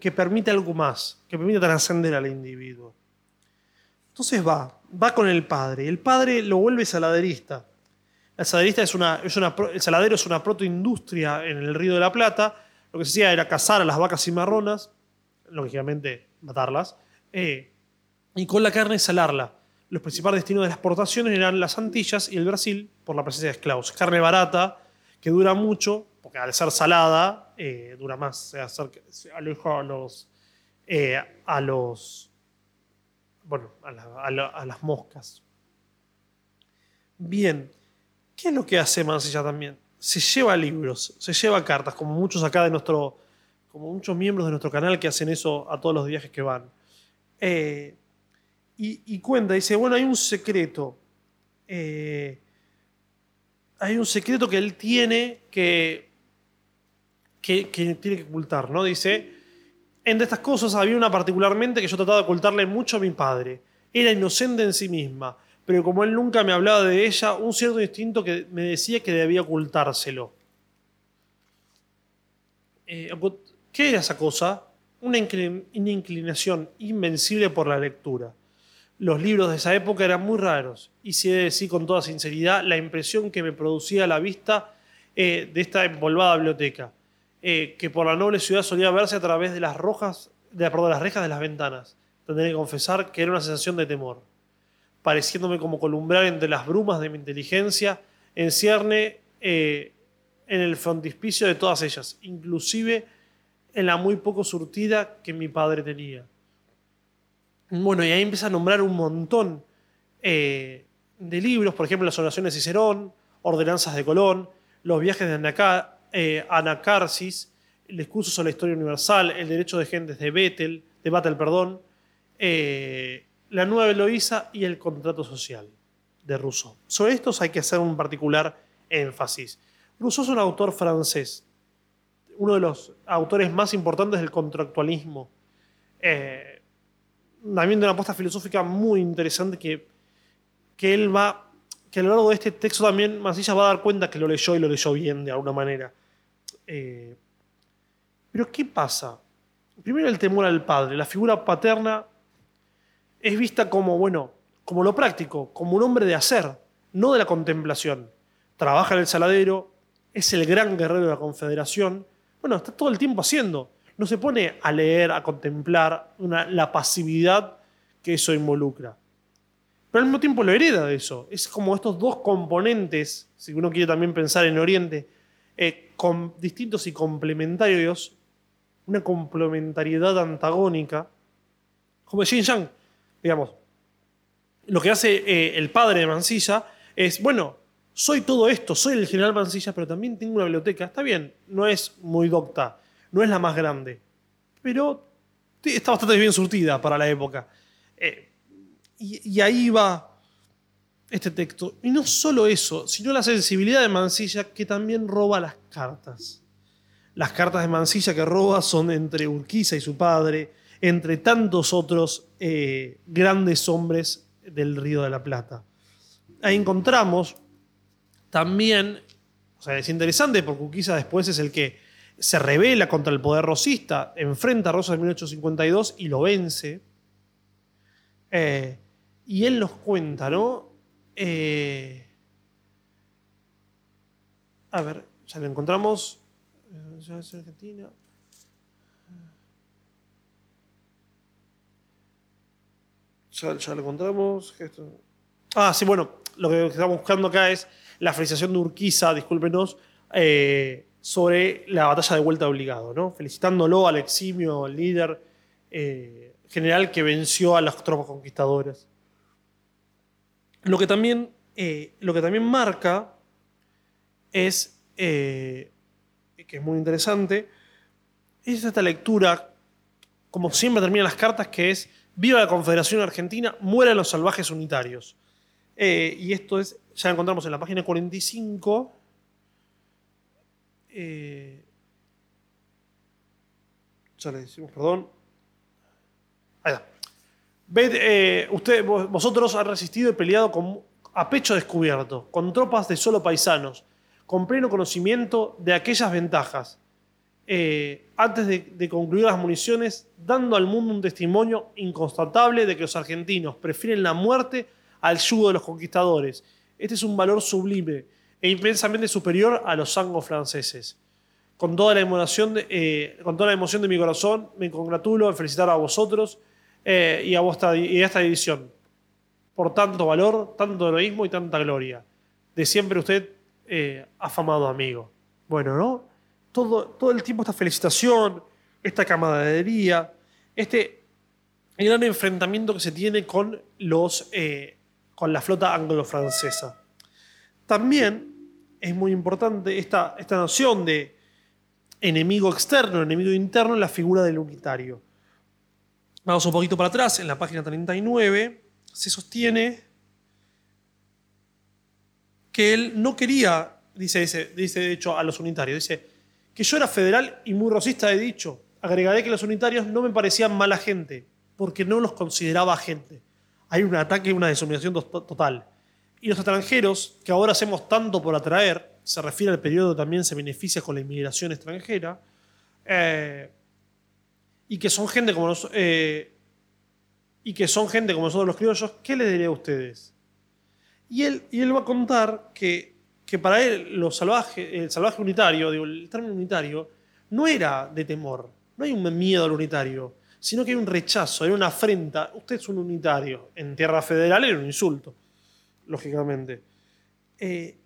que permite algo más, que permite trascender al individuo. Entonces va, va con el padre. El padre lo vuelve saladerista. La saladerista es una, es una el saladero es una protoindustria en el Río de la Plata. Lo que se hacía era cazar a las vacas cimarronas, lógicamente matarlas, eh, y con la carne salarla. Los principales destinos de las exportaciones eran las Antillas y el Brasil por la presencia de esclavos. Carne barata, que dura mucho, porque al ser salada, eh, dura más. Se acerca- se a los, eh, a los, bueno, a las moscas. Bien, ¿qué es lo que hace Mansilla también? Se lleva libros, se lleva cartas, como muchos acá de nuestro, como muchos miembros de nuestro canal que hacen eso a todos los viajes que van. Eh, y, y cuenta, dice, bueno, hay un secreto. eh, hay un secreto que él tiene que, que, tiene que ocultar, ¿no? Dice, entre estas cosas había una particularmente que yo trataba de ocultarle mucho a mi padre. Era inocente en sí misma, pero como él nunca me hablaba de ella, un cierto instinto que me decía que debía ocultárselo. Eh, ¿Qué era esa cosa? Una inclinación invencible por la lectura. Los libros de esa época eran muy raros, y si he de decir con toda sinceridad la impresión que me producía la vista eh, de esta empolvada biblioteca, eh, que por la noble ciudad solía verse a través de las rojas, de, perdón, las rejas de las ventanas. Tendré que confesar que era una sensación de temor, pareciéndome como columbrar entre las brumas de mi inteligencia, en cierne eh, en el frontispicio de todas ellas, inclusive en la muy poco surtida que mi padre tenía. Bueno, y ahí empieza a nombrar un montón eh, de libros, por ejemplo, las oraciones de Cicerón, Ordenanzas de Colón, los viajes de Anaca- eh, Anacarsis, el discurso sobre la historia universal, el derecho de gentes de Bettel, de Battle, perdón, eh, la nueva Eloísa y el contrato social de Rousseau. Sobre estos hay que hacer un particular énfasis. Rousseau es un autor francés, uno de los autores más importantes del contractualismo. También de una apuesta filosófica muy interesante que, que él va, que a lo largo de este texto también Mansilla va a dar cuenta que lo leyó y lo leyó bien de alguna manera. Eh, pero ¿qué pasa? Primero el temor al padre. La figura paterna es vista como, bueno, como lo práctico, como un hombre de hacer, no de la contemplación. Trabaja en el saladero, es el gran guerrero de la Confederación. Bueno, está todo el tiempo haciendo. No se pone a leer, a contemplar la pasividad que eso involucra. Pero al mismo tiempo lo hereda de eso. Es como estos dos componentes, si uno quiere también pensar en Oriente, eh, distintos y complementarios, una complementariedad antagónica, como Yin Yang, digamos. Lo que hace eh, el padre de Mansilla es, bueno, soy todo esto, soy el general Mansilla, pero también tengo una biblioteca. Está bien, no es muy docta, no es la más grande, pero está bastante bien surtida para la época. Eh, y, y ahí va este texto. Y no solo eso, sino la sensibilidad de Mansilla que también roba las cartas. Las cartas de Mansilla que roba son entre Urquiza y su padre, entre tantos otros eh, grandes hombres del Río de la Plata. Ahí encontramos también, o sea, es interesante porque Urquiza después es el que se revela contra el poder rosista, enfrenta a Rosas en 1852 y lo vence. Eh, y él nos cuenta, ¿no? Eh, A ver, ya lo encontramos. Eh, Argentina. Ya, ya lo encontramos. Ah, sí, bueno, lo que estamos buscando acá es la felicitación de Urquiza, discúlpenos, eh, sobre la batalla de vuelta obligado. Felicitándolo al eximio líder eh, general que venció a las tropas conquistadoras. Lo que también, eh, lo que también marca es, eh, que es muy interesante, es esta lectura, como siempre terminan las cartas, que es Viva la Confederación Argentina, mueran los salvajes unitarios. Y esto es, ya encontramos en la página 45. Eh, ya le decimos, perdón. Ahí está. Eh, vosotros han resistido y peleado con, a pecho descubierto, con tropas de solo paisanos, con pleno conocimiento de aquellas ventajas. Eh, antes de, de concluir las municiones, dando al mundo un testimonio inconstatable de que los argentinos prefieren la muerte al yugo de los conquistadores. Este es un valor sublime e inmensamente superior a los anglos franceses. Con toda, la emoción de, eh, con toda la emoción de mi corazón, me congratulo en felicitar a vosotros eh, y, a vuestra, y a esta división por tanto valor, tanto heroísmo y tanta gloria. De siempre usted, eh, afamado amigo. Bueno, ¿no? Todo, todo el tiempo esta felicitación, esta camaradería, este gran enfrentamiento que se tiene con, los, eh, con la flota anglo-francesa. También es muy importante esta, esta noción de enemigo externo, enemigo interno en la figura del unitario. Vamos un poquito para atrás, en la página 39 se sostiene que él no quería, dice, dice, dice de hecho a los unitarios, dice que yo era federal y muy rosista he dicho. Agregaré que los unitarios no me parecían mala gente, porque no los consideraba gente. Hay un ataque, una deshumanización to- total. Y los extranjeros, que ahora hacemos tanto por atraer, se refiere al periodo también se beneficia con la inmigración extranjera, eh, y que son gente como nos, eh, y que son gente como nosotros los criollos, ¿qué le diré a ustedes? Y él, y él va a contar que, que para él el salvaje unitario, el término unitario, no era de temor, no hay un miedo al unitario, sino que hay un rechazo, hay una afrenta. Usted es un unitario. En tierra federal era un insulto, lógicamente. Eh,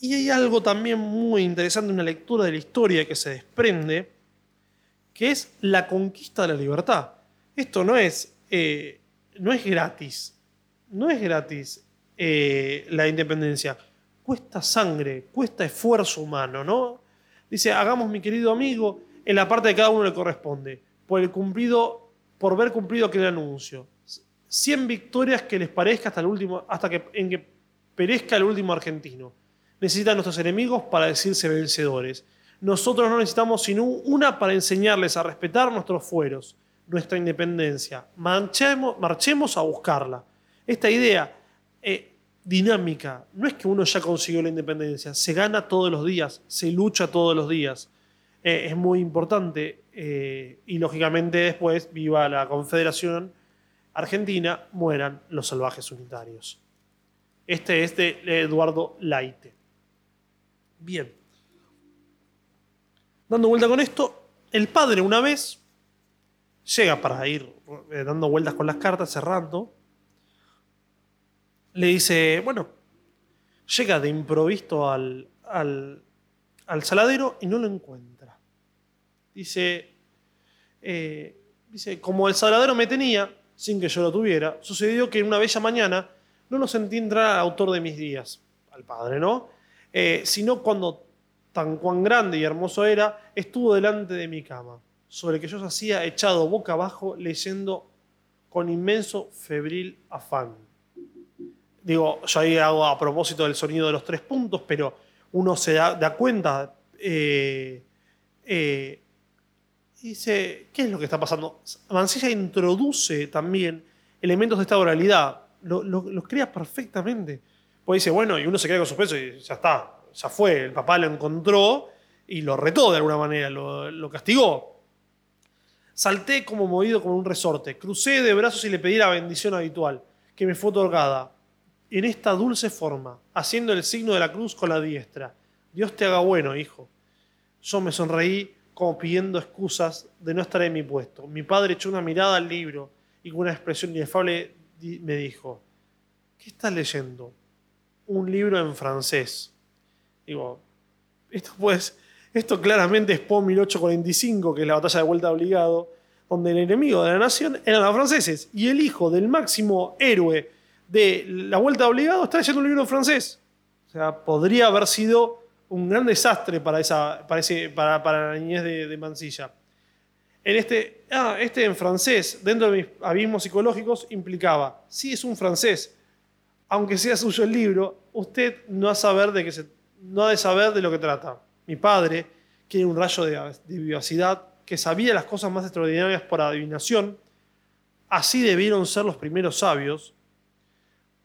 y hay algo también muy interesante, una lectura de la historia que se desprende, que es la conquista de la libertad. Esto no es, eh, no es gratis, no es gratis eh, la independencia. Cuesta sangre, cuesta esfuerzo humano, ¿no? Dice, hagamos, mi querido amigo, en la parte de cada uno le corresponde, por el cumplido, por ver cumplido aquel anuncio. 100 victorias que les parezca hasta el último, hasta que perezca el último argentino. Necesitan nuestros enemigos para decirse vencedores. Nosotros no necesitamos sino una para enseñarles a respetar nuestros fueros, nuestra independencia. Marchemos, marchemos a buscarla. Esta idea eh, dinámica no es que uno ya consiguió la independencia, se gana todos los días, se lucha todos los días. Eh, es muy importante eh, y lógicamente después, viva la Confederación Argentina, mueran los salvajes unitarios. Este es de Eduardo Laite. Bien. Dando vuelta con esto, el padre una vez llega para ir eh, dando vueltas con las cartas, cerrando. Le dice, bueno, llega de improviso al, al, al saladero y no lo encuentra. Dice, eh, dice, como el saladero me tenía, sin que yo lo tuviera, sucedió que una bella mañana no lo sentí entrar al autor de mis días, al padre, ¿no? Eh, sino cuando tan cuán grande y hermoso era, estuvo delante de mi cama, sobre que yo yacía echado boca abajo leyendo con inmenso febril afán. Digo, yo ahí hago a propósito del sonido de los tres puntos, pero uno se da, cuenta, eh, eh, dice, ¿qué es lo que está pasando? Mancilla introduce también elementos de esta oralidad, lo- lo- los crea perfectamente. Pues dice, bueno, y uno se queda con suspenso y ya está, ya fue, el papá lo encontró y lo retó de alguna manera, lo, lo castigó. Salté como movido como un resorte, crucé de brazos y le pedí la bendición habitual, que me fue otorgada en esta dulce forma, haciendo el signo de la cruz con la diestra. Dios te haga bueno, hijo. Yo me sonreí como pidiendo excusas de no estar en mi puesto. Mi padre echó una mirada al libro y con una expresión inefable me dijo, ¿qué estás leyendo? Un libro en francés. Digo, esto pues, esto claramente es Po 1845, que es la batalla de vuelta obligado, donde el enemigo de la nación eran los franceses y el hijo del máximo héroe de la vuelta obligado está leyendo un libro en francés. O sea, podría haber sido un gran desastre para, esa, para, para, la niñez de, Mansilla. En este, ah, este en francés, dentro de mis abismos psicológicos, implicaba, si es un francés, aunque sea suyo el libro, usted no ha, saber de se, no de saber de lo que trata. Mi padre, que era un rayo de, de vivacidad, que sabía las cosas más extraordinarias por adivinación, así debieron ser los primeros sabios,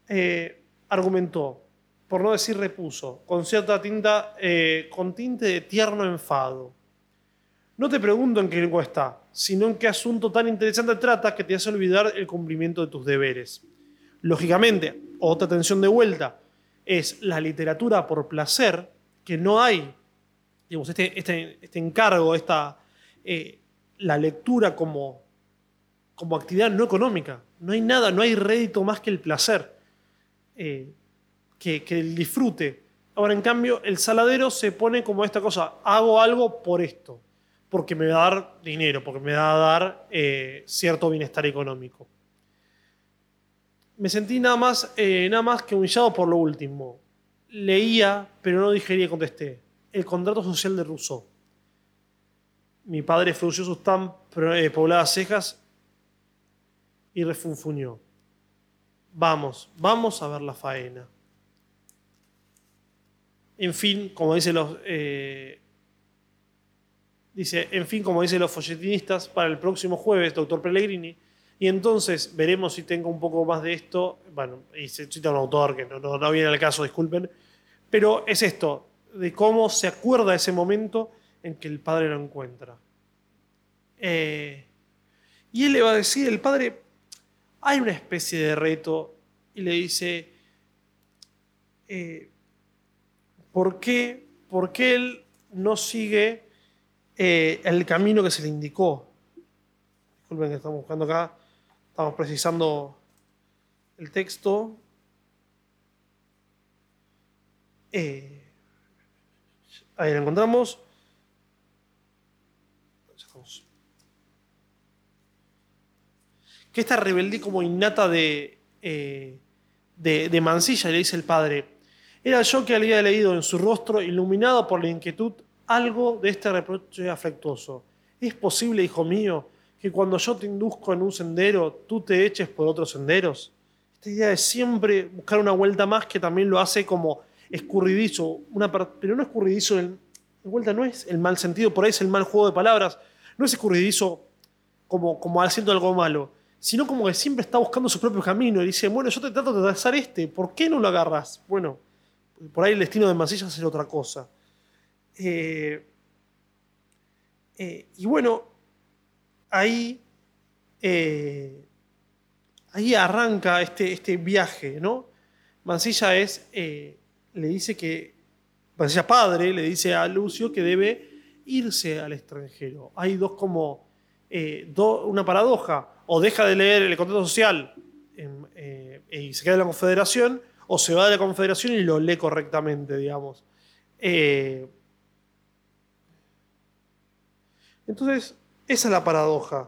eh, argumentó, por no decir repuso, con cierta tinta, eh, con tinte de tierno enfado. No te pregunto en qué lengua está, sino en qué asunto tan interesante trata que te hace olvidar el cumplimiento de tus deberes. Lógicamente, otra atención de vuelta es la literatura por placer, que no hay, digamos, este, este, este encargo, esta, eh, la lectura como, como actividad no económica. No hay nada, no hay rédito más que el placer, eh, que, el disfrute. Ahora, en cambio, el saladero se pone como esta cosa, hago algo por esto, porque me va a dar dinero, porque me va a dar eh, cierto bienestar económico. Me sentí nada más, nada más que humillado por lo último. Leía, pero no digería y contesté. El contrato social de Rousseau mi padre frunció sus tan eh, pobladas cejas y refunfuñó. Vamos, vamos a ver la faena. En fin, como dicen los. Eh, dice, en fin, como dicen los folletinistas, para el próximo jueves, doctor Pellegrini. Y entonces veremos si tengo un poco más de esto. Bueno, y se cita un autor que no, no viene al caso, disculpen. Pero es esto, de cómo se acuerda ese momento en que el padre lo encuentra. Eh, y él le va a decir, el padre, hay una especie de reto, y le dice, eh, ¿por, qué, ¿por, qué, él no sigue eh, el camino que se le indicó? Disculpen que estamos buscando acá, estamos precisando el texto. ahí lo encontramos. que esta rebeldía como innata eh, de, de, Mansilla, le dice el padre, era yo que había leído en su rostro, iluminado por la inquietud, algo de este reproche afectuoso. ¿Es posible, hijo mío, que cuando yo te induzco en un sendero, tú te eches por otros senderos? Esta idea de siempre buscar una vuelta más que también lo hace como escurridizo, una, pero no escurridizo, de vuelta no es el mal sentido, por ahí es el mal juego de palabras, no es escurridizo como, como haciendo algo malo, sino como que siempre está buscando su propio camino y dice, bueno, yo te trato de trazar este, ¿por qué no lo agarras? Bueno, por ahí el destino de Mansilla es otra cosa. Eh, eh, y bueno, ahí, eh, ahí arranca este, este viaje, ¿no? Mansilla es, le dice que, Mansilla padre, le dice a Lucio que debe irse al extranjero. Hay dos como, una paradoja o deja de leer el contrato social y se queda en la confederación, o se va de la confederación y lo lee correctamente, digamos. Eh, entonces, esa es la paradoja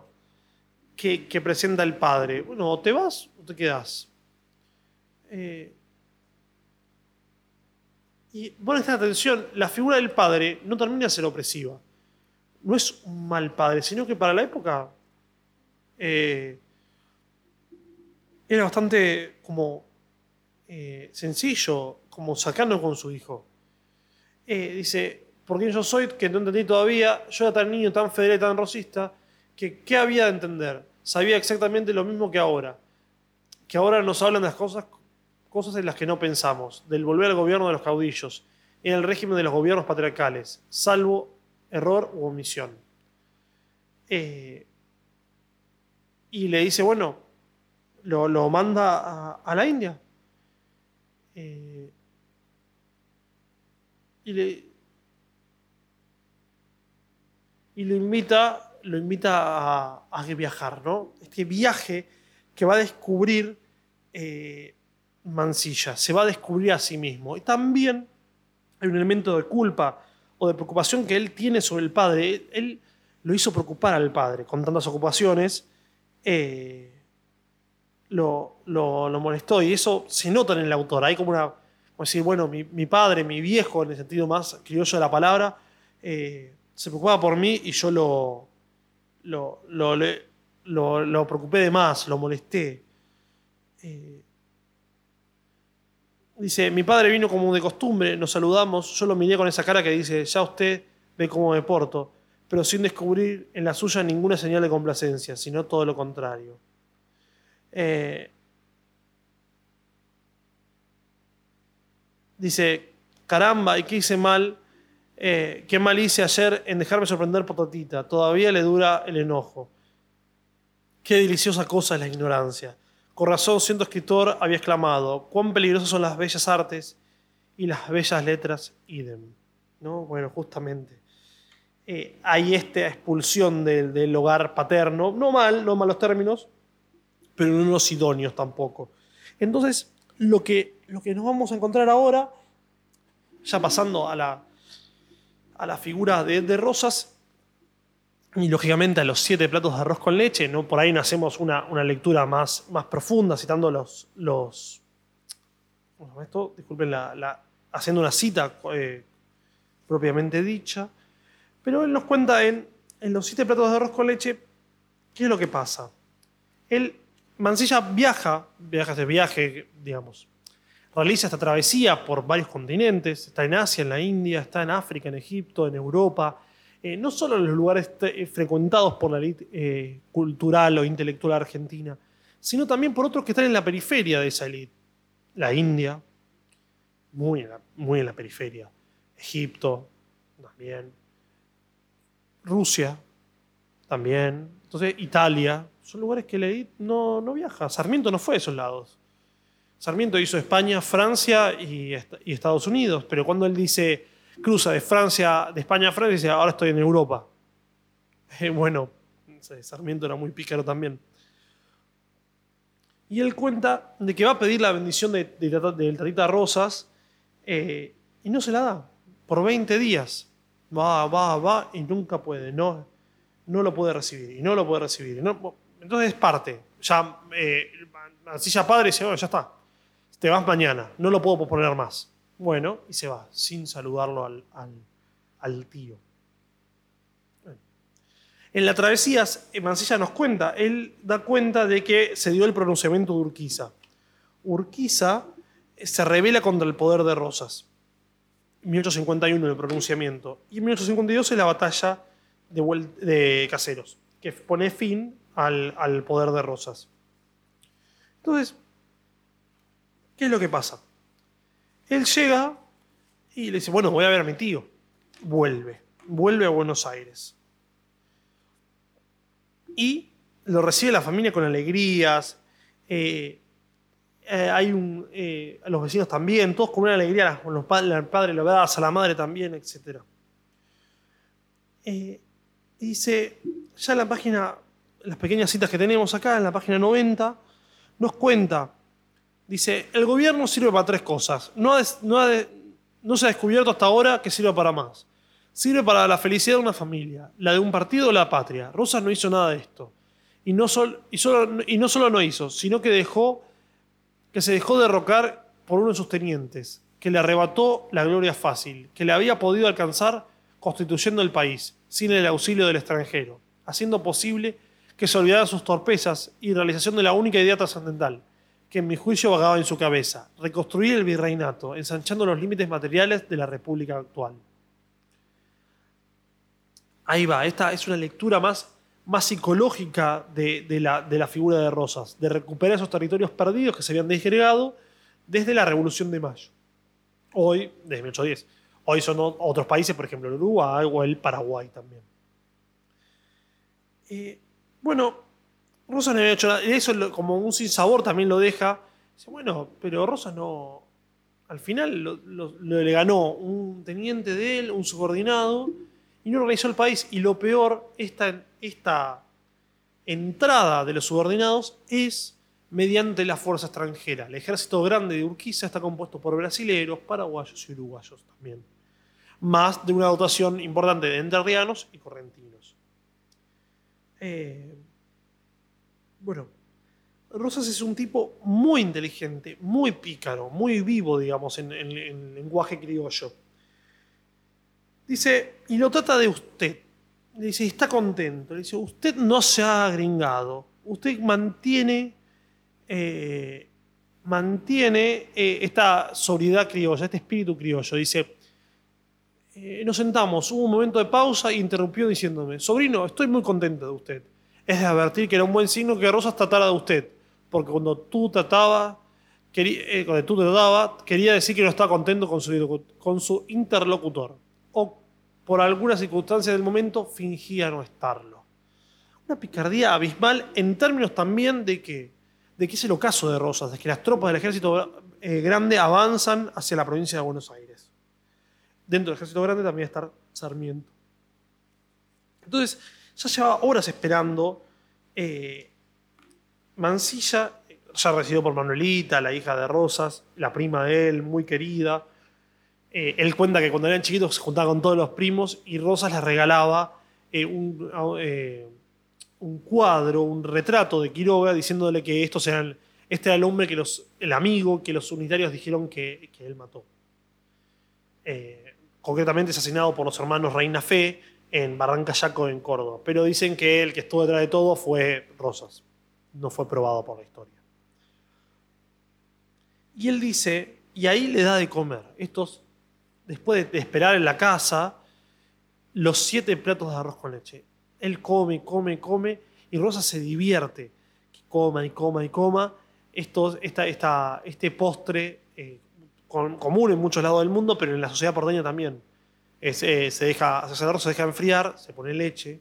que, presenta el padre. Bueno, o te vas o te quedas. Eh, y bueno, esta atención, la figura del padre no termina de ser opresiva. No es un mal padre, sino que para la época eh, era bastante como eh, sencillo, como sacando con su hijo. Eh, dice, porque yo soy, que no entendí todavía, yo era tan niño, tan federal, tan rosista, que ¿qué había de entender? Sabía exactamente lo mismo que ahora. Que ahora nos hablan de las cosas, cosas en las que no pensamos, del volver al gobierno de los caudillos, en el régimen de los gobiernos patriarcales, salvo error u omisión. Eh, y le dice, bueno, lo, manda a, la India. Eh, y, le, y lo invita, lo invita a, a, viajar, ¿no? Este viaje que va a descubrir eh, Mansilla, se va a descubrir a sí mismo. Y también hay un elemento de culpa o de preocupación que él tiene sobre el padre. Él lo hizo preocupar al padre con tantas ocupaciones. Eh, lo, molestó y eso se nota en el autor. Hay como una, como decir, bueno, mi, padre, mi viejo, en el sentido más criollo de la palabra, eh, se preocupaba por mí y yo lo, lo, lo, preocupé de más, lo molesté. Eh, dice, mi padre vino como de costumbre, nos saludamos, yo lo miré con esa cara que dice, ya usted ve cómo me porto, pero sin descubrir en la suya ninguna señal de complacencia, sino todo lo contrario. Eh, dice, caramba, ¿y qué hice mal? Eh, ¿Qué mal hice ayer en dejarme sorprender por Totita? Todavía le dura el enojo. Qué deliciosa cosa es la ignorancia. Con razón, siendo escritor, había exclamado, cuán peligrosas son las bellas artes y las bellas letras, idem. ¿No? Bueno, justamente. Eh, hay esta expulsión del hogar paterno, no mal, no malos términos, pero no los idóneos tampoco. Entonces, lo que, lo que nos vamos a encontrar ahora, ya pasando a la, a la figura de, Rosas, y lógicamente a los siete platos de arroz con leche, ¿no? por ahí no hacemos una, lectura más, más profunda, citando los. los esto? Disculpen, haciendo una cita eh, propiamente dicha. Pero él nos cuenta en, en los siete platos de arroz con leche qué es lo que pasa. Él, Mansilla viaja, viaja este viaje, digamos, realiza esta travesía por varios continentes, está en Asia, en la India, está en África, en Egipto, en Europa, eh, no solo en los lugares eh, frecuentados por la élite eh, cultural o intelectual argentina, sino también por otros que están en la periferia de esa élite. La India, muy en la, muy en la periferia. Egipto, también. Rusia, también. Entonces, Italia, son lugares que élite no, no viaja. Sarmiento no fue a esos lados. Sarmiento hizo España, Francia y, Estados Unidos, pero cuando él dice cruza de Francia, de España a Francia dice, ahora estoy en Europa. [laughs] Eh, bueno, Sarmiento era muy pícaro también. Y él cuenta de que va a pedir la bendición de, del Tatita Rosas eh, y no se la da. Por 20 días. Va, va, va y nunca puede. No, no lo puede recibir. Y no lo puede recibir. entonces es parte. Ya, eh, ya padre dice, bueno, ya está. Te vas mañana. No lo puedo posponer más. Bueno, y se va, sin saludarlo al, tío. En la travesía, Mancilla nos cuenta, él da cuenta de que se dio el pronunciamiento de Urquiza. Urquiza se revela contra el poder de Rosas. 1851 el pronunciamiento. Y en 1852 es la batalla de, Caseros, que pone fin al, al poder de Rosas. Entonces, ¿qué es lo que pasa? Él llega y le dice, bueno, voy a ver a mi tío. Vuelve, vuelve a Buenos Aires. Y lo recibe la familia con alegrías. Eh, eh, hay un, eh, los vecinos también, todos con una alegría, los padres, el padre lo a la madre también, etc. y dice, ya en la página, las pequeñas citas que tenemos acá, en la página 90, nos cuenta Dice, el gobierno sirve para tres cosas. No, no, se ha descubierto hasta ahora que sirva para más. Sirve para la felicidad de una familia, la de un partido o la patria. Rosas no hizo nada de esto. Y no, solo, y no solo no hizo, sino que, dejó, que se dejó derrocar por uno de sus tenientes, que le arrebató la gloria fácil, que le había podido alcanzar constituyendo el país, sin el auxilio del extranjero, haciendo posible que se olvidara sus torpezas y realización de la única idea trascendental, que en mi juicio vagaba en su cabeza, reconstruir el virreinato, ensanchando los límites materiales de la República actual. Ahí va, esta es una lectura más, más psicológica de, la, de la figura de Rosas, de recuperar esos territorios perdidos que se habían desgregado desde la Revolución de Mayo. Hoy, desde 1810. Hoy son otros países, por ejemplo el Uruguay o el Paraguay también. Eh, bueno, Rosas no había hecho nada. Eso como un sinsabor también lo deja. Dice, bueno, pero Rosas no. Al final le ganó un teniente de él, un subordinado, y no organizó el país. Y lo peor, esta, esta entrada de los subordinados es mediante la fuerza extranjera. El ejército grande de Urquiza está compuesto por brasileros, paraguayos y uruguayos también. Más de una dotación importante de entrerrianos y correntinos. Eh, bueno, Rosas es un tipo muy inteligente, muy pícaro, muy vivo, digamos, en, en lenguaje criollo. Dice, y lo trata de usted. Le dice, está contento. Le dice, usted no se ha gringado. Usted mantiene, eh, mantiene eh, esta sobriedad criolla, este espíritu criollo. Dice, eh, nos sentamos, hubo un momento de pausa e interrumpió diciéndome, sobrino, estoy muy contento de usted. Es de advertir que era un buen signo que Rosas tratara de usted, porque cuando tú trataba, quería, cuando tú trataba, quería decir que no estaba contento con su, con su interlocutor. O por alguna circunstancia del momento, fingía no estarlo. Una picardía abismal en términos también de que, de que es el ocaso de Rosas, de que las tropas del ejército eh, grande avanzan hacia la provincia de Buenos Aires. Dentro del ejército grande también está Sarmiento. Entonces, ya llevaba horas esperando. Eh, Mancilla, ya recibido por Manuelita, la hija de Rosas, la prima de él, muy querida, eh, él cuenta que cuando eran chiquitos se juntaba con todos los primos y Rosas les regalaba eh, eh, un, cuadro, un retrato de Quiroga diciéndole que estos eran, este era el hombre, que los, el amigo que los unitarios dijeron que, él mató. concretamente asesinado por los hermanos Reina Fe en Barranca Yaco en Córdoba. Pero dicen que el que estuvo detrás de todo fue Rosas. No fue probado por la historia. Y él dice, y ahí le da de comer. Estos después de esperar en la casa, los siete platos de arroz con leche. Él come, come, come, y Rosa se divierte. Que coma y coma y coma. Esto, esta, este postre eh, común en muchos lados del mundo, pero en la sociedad porteña también. Eh, se deja, se deja enfriar, se pone leche.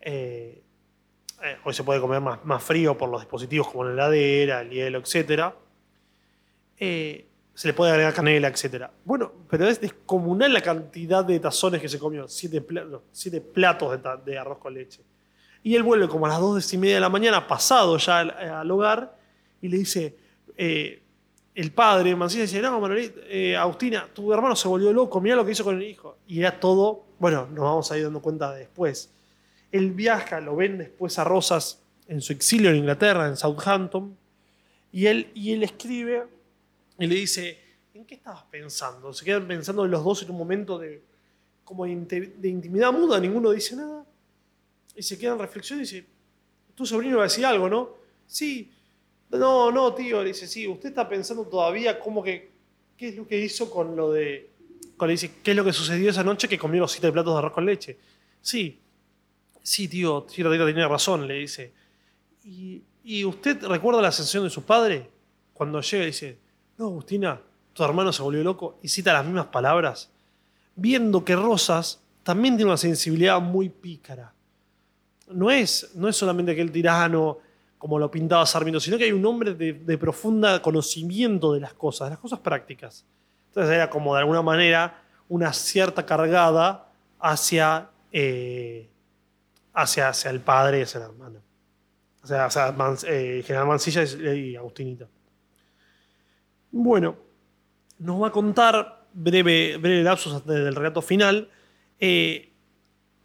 Eh, hoy se puede comer más, más, frío por los dispositivos como la heladera, el hielo, etc se le puede agregar canela, etc. Bueno, pero es descomunal la cantidad de tazones que se comió, siete, platos de, arroz con leche. Y él vuelve como a las dos y media de la mañana, pasado ya al, hogar, y le dice, eh, el padre, Mancilla, dice, no, Manuelita, eh, Agustina, tu hermano se volvió loco, mira lo que hizo con el hijo. Y era todo, bueno, nos vamos a ir dando cuenta después. Él viaja, lo ven después a Rosas en su exilio en Inglaterra, en Southampton, y él, y él escribe y le dice, ¿en qué estabas pensando? Se quedan pensando los dos en un momento de, como de intimidad muda, ninguno dice nada. Y se quedan reflexión y dice, tu sobrino va a decir algo, ¿no? Sí. No, no, tío, le dice, sí, usted está pensando todavía cómo que, qué es lo que hizo con lo de... Cuando dice, ¿qué es lo que sucedió esa noche que comió los siete platos de arroz con leche? Sí, sí, tío, tío, tenía razón, le dice. ¿Y, ¿Y usted recuerda la ascensión de su padre? Cuando llega dice, no, Agustina, tu hermano se volvió loco y cita las mismas palabras, viendo que Rosas también tiene una sensibilidad muy pícara. No es, no es solamente aquel tirano como lo pintaba Sarmiento, sino que hay un hombre de, de profunda conocimiento de las cosas, de las cosas prácticas. Entonces era como de alguna manera una cierta cargada hacia, eh, hacia, hacia, el padre y hacia el hermano. O sea, eh, General Mancilla y Agustinita. Bueno, nos va a contar, breve, breve lapsus del relato final, eh,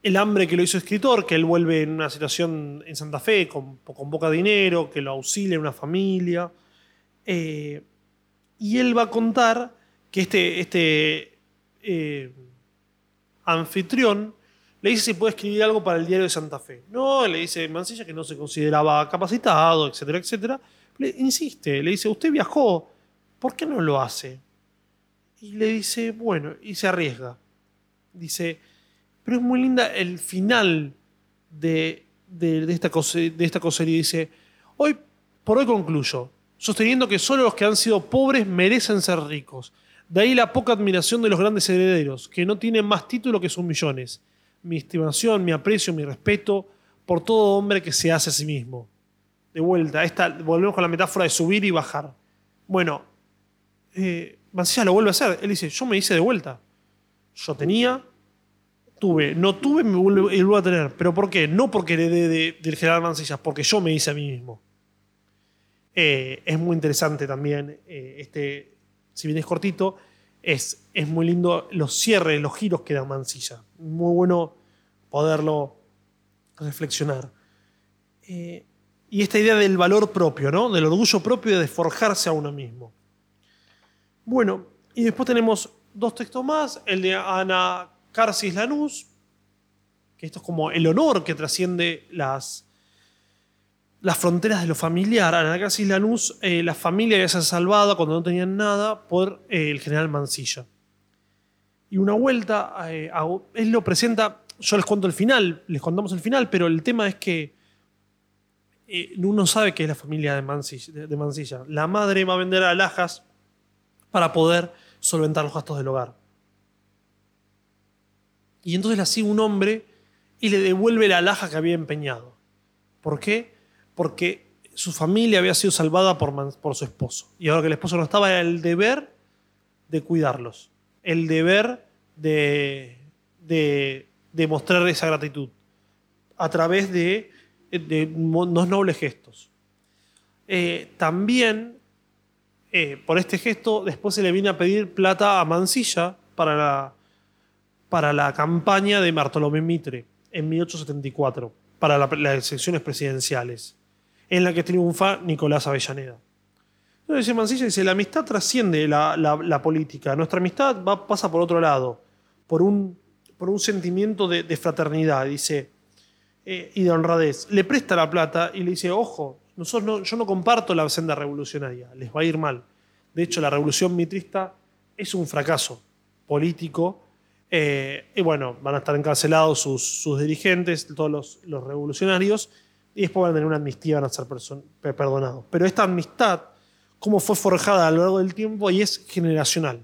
el hambre que lo hizo escritor, que él vuelve en una situación en Santa Fe con, con poca dinero, que lo auxilia en una familia. Eh, y él va a contar que este, este eh, anfitrión le dice si puede escribir algo para el diario de Santa Fe. No, le dice Mancilla que no se consideraba capacitado, etcétera, etcétera. Le insiste, le dice, usted viajó ¿por qué no lo hace? Y le dice, bueno, y se arriesga. Dice, pero es muy linda el final de, esta, de esta cosería. Dice, hoy, por hoy concluyo, sosteniendo que solo los que han sido pobres merecen ser ricos. De ahí la poca admiración de los grandes herederos, que no tienen más título que sus millones. Mi estimación, mi aprecio, mi respeto por todo hombre que se hace a sí mismo. De vuelta, esta, volvemos con la metáfora de subir y bajar. Bueno, eh, Mancilla lo vuelve a hacer. Él dice, yo me hice de vuelta. Yo tenía, tuve, no tuve me vuelvo, y a tener. ¿Pero por qué? No porque heredé de- del general porque yo me hice a mí mismo. Eh, es muy interesante también, eh, este, si bien es cortito, es, es muy lindo los cierres, los giros que da Mansilla. Muy bueno poderlo reflexionar. Eh, y esta idea del valor propio, ¿no? Del orgullo propio de forjarse a uno mismo. Bueno, y después tenemos dos textos más, el de Ana Carsis Lanús, que esto es como el honor que trasciende las, las fronteras de lo familiar. Ana Carsis Lanús, eh, la familia había sido salvada cuando no tenían nada por eh, el general Mansilla. Y una vuelta, eh, a- él lo presenta, yo les cuento el final, les contamos el final, pero el tema es que uno sabe que es la familia de Mansilla, de- de Mansilla. La madre va a vender alhajas para poder solventar los gastos del hogar. Y entonces la sigue un hombre y le devuelve la alhaja que había empeñado. ¿Por qué? Porque su familia había sido salvada por, por su esposo. Y ahora que el esposo no estaba, era el deber de cuidarlos. El deber de, de, de mostrar esa gratitud a través de, de unos nobles gestos. Eh, también eh, por este gesto, después se le viene a pedir plata a Mansilla para la, para la campaña de Bartolomé Mitre en 1874, para la- las elecciones presidenciales, en la que triunfa Nicolás Avellaneda. Entonces dice Mansilla, dice, la amistad trasciende la, la- política, nuestra amistad va, pasa por otro lado, por un, por un sentimiento de, de fraternidad, dice, eh, y de honradez. Le presta la plata y le dice, ojo, no- yo no comparto la senda revolucionaria, les va a ir mal. De hecho, la revolución mitrista es un fracaso político. eh, y bueno, van a estar encarcelados sus, dirigentes, todos los, revolucionarios, y después van a tener una amnistía, van a ser perdonados. Pero esta amistad, cómo fue forjada a lo largo del tiempo y es generacional.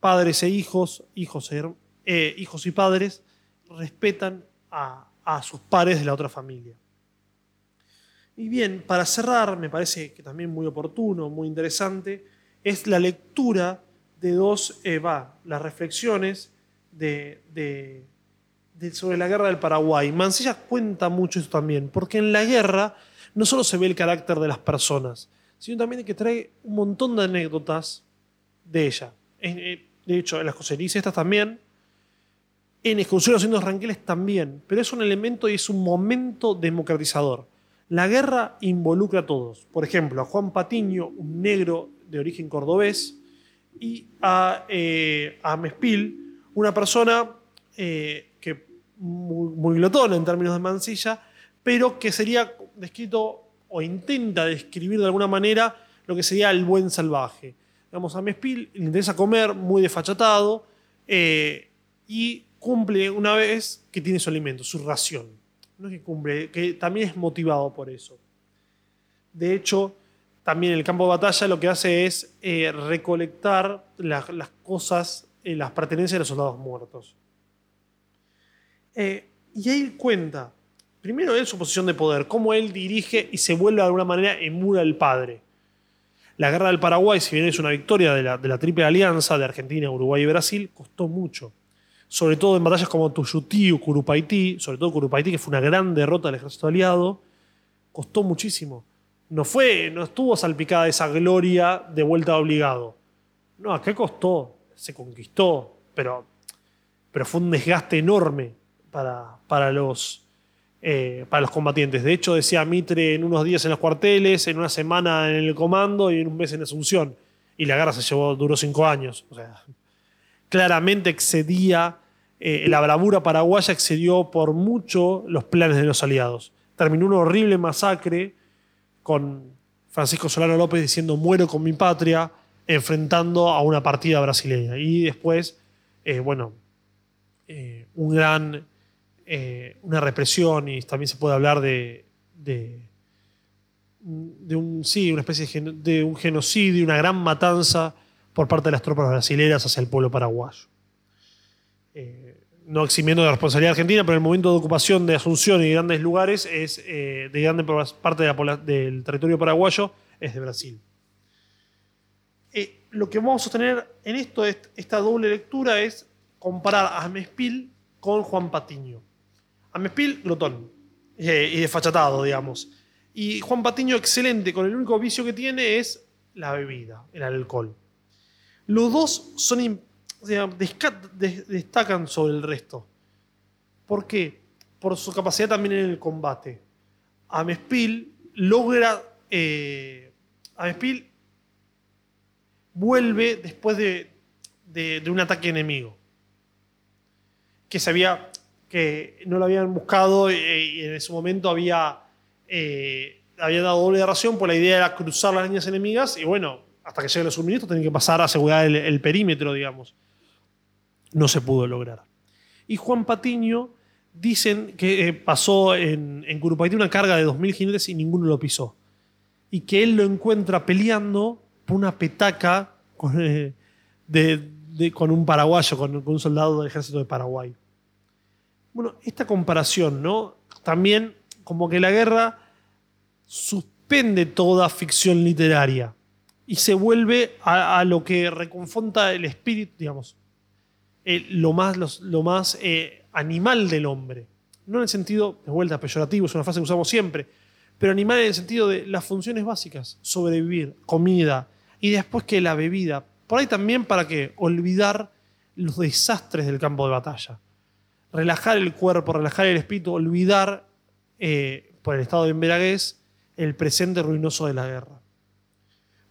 Padres e hijos, hijos, e eh, hijos y padres, respetan a, a sus pares de la otra familia. Y bien, para cerrar, me parece que también muy oportuno, muy interesante, es la lectura de dos, eh, las reflexiones sobre la guerra del Paraguay. Mansilla cuenta mucho eso también, porque en la guerra no solo se ve el carácter de las personas, sino también que trae un montón de anécdotas de ella. Eh, De hecho, en las coserías estas también, en excursiones haciendo ranqueles también, pero es un elemento y es un momento democratizador. La guerra involucra a todos. Por ejemplo, a Juan Patiño, un negro de origen cordobés, y a, eh, Mespil, una persona eh, que muy, muy glotona en términos de mancilla, pero que sería descrito o intenta describir de alguna manera lo que sería el buen salvaje. Digamos, a Mespil le interesa comer muy desfachatado eh, y cumple una vez que tiene su alimento, su ración. No es que cumple, que también es motivado por eso. De hecho, también el campo de batalla lo que hace es eh, recolectar la- las cosas, eh, las pertenencias de los soldados muertos. Eh, y ahí cuenta, primero él su posición de poder, cómo él dirige y se vuelve de alguna manera emula el padre. La guerra del Paraguay, si bien es una victoria de la triple alianza de Argentina, Uruguay y Brasil, costó mucho. Sobre todo en batallas como Tuyutí o Curupaití, sobre todo Curupaití, que fue una gran derrota del ejército aliado, costó muchísimo. No fue, no estuvo salpicada esa gloria de vuelta obligado. No, acá costó, se conquistó, pero, pero fue un desgaste enorme para, para los, eh, para los combatientes. De hecho, decía Mitre en unos días en los cuarteles, en una semana en el comando y en un mes en Asunción. Y la guerra se llevó, duró cinco años. O sea, claramente excedía, eh, la bravura paraguaya excedió por mucho los planes de los aliados. Terminó una horrible masacre con Francisco Solano López diciendo muero con mi patria, enfrentando a una partida brasileña. Y después, eh, bueno, eh, un gran, una represión y también se puede hablar de, de, un, sí, una especie de, de un genocidio, una gran matanza por parte de las tropas brasileñas hacia el pueblo paraguayo. Eh, no eximiendo de la responsabilidad argentina, pero el momento de ocupación de Asunción y grandes lugares es eh, de grande parte de del territorio paraguayo es de Brasil. Eh, lo que vamos a sostener en esto, es- esta doble lectura, es comparar a Mespil con Juan Patiño. Amespil, glotón eh, y desfachatado, digamos. Y Juan Patiño, excelente, con el único vicio que tiene es la bebida, el alcohol. Los dos son, destacan sobre el resto. ¿Por qué? Por su capacidad también en el combate. Amespil logra. Eh, Amespil vuelve después de, un ataque enemigo. Que se había. que no lo habían buscado y, en ese momento había. Eh, había dado doble de ración, por la idea era cruzar las líneas enemigas y bueno, hasta que lleguen los suministros tienen que pasar a asegurar el, perímetro, digamos. No se pudo lograr. Y Juan Patiño dicen que eh, pasó en, en Curupaití una carga de 2.000 jinetes y ninguno lo pisó. Y que él lo encuentra peleando por una petaca con, eh, con un paraguayo, con, con, un soldado del ejército de Paraguay. Bueno, esta comparación, ¿no? También como que la guerra suspende toda ficción literaria y se vuelve a, lo que reconforta el espíritu, digamos, lo más, lo más eh, animal del hombre. No en el sentido, de vuelta, peyorativo, es una frase que usamos siempre, pero animal en el sentido de las funciones básicas, sobrevivir, comida, y después que la bebida. Por ahí también para que olvidar los desastres del campo de batalla. Relajar el cuerpo, relajar el espíritu, olvidar eh, por el estado de embriaguez el presente ruinoso de la guerra.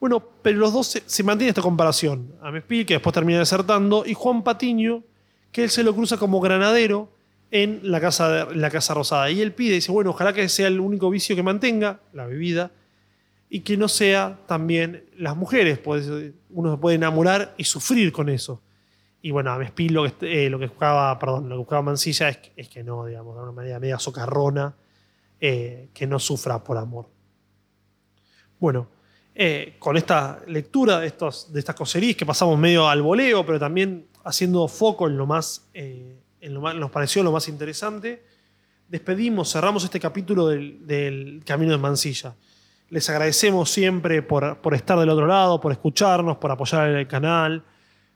Bueno, pero los dos se, mantiene esta comparación. Amespil, que después termina desertando, y Juan Patiño, que él se lo cruza como granadero en la casa, la casa rosada. Y él pide, dice, bueno, ojalá que sea el único vicio que mantenga, la bebida, y que no sea también las mujeres. Pues, uno se puede enamorar y sufrir con eso. Y bueno, Amespil lo que, eh, lo que buscaba, perdón, lo que buscaba Mansilla es, es, que no, digamos, de una manera media socarrona, eh, que no sufra por amor. Bueno, eh, con esta lectura de, estos, de estas coserías que pasamos medio al voleo, pero también haciendo foco en lo más, eh, en lo más nos pareció lo más interesante, despedimos, cerramos este capítulo del, Camino de Mansilla. Les agradecemos siempre por, por, estar del otro lado, por escucharnos, por apoyar el canal.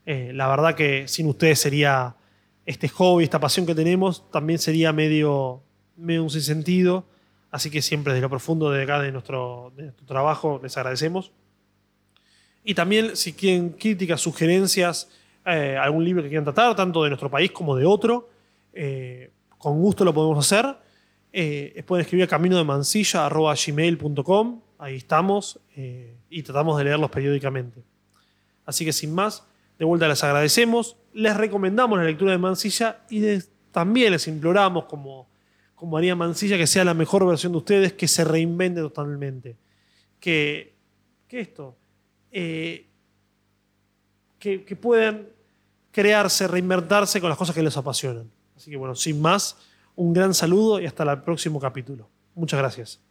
Eh, la verdad que sin ustedes sería este hobby, esta pasión que tenemos, también sería medio, medio un sinsentido. Así que siempre desde lo profundo de acá de nuestro, trabajo les agradecemos. Y también si quieren críticas, sugerencias, eh, algún libro que quieran tratar, tanto de nuestro país como de otro, eh, con gusto lo podemos hacer. Eh, pueden escribir a camino de mansilla.gmail.com, ahí estamos, y tratamos de leerlos periódicamente. Así que sin más, de vuelta les agradecemos, les recomendamos la lectura de Mansilla y también les imploramos como como haría Mancilla, que sea la mejor versión de ustedes, que se reinvente totalmente. Que, esto, eh, que, que puedan crearse, reinventarse con las cosas que les apasionan. Así que bueno, sin más, un gran saludo y hasta el próximo capítulo. Muchas gracias.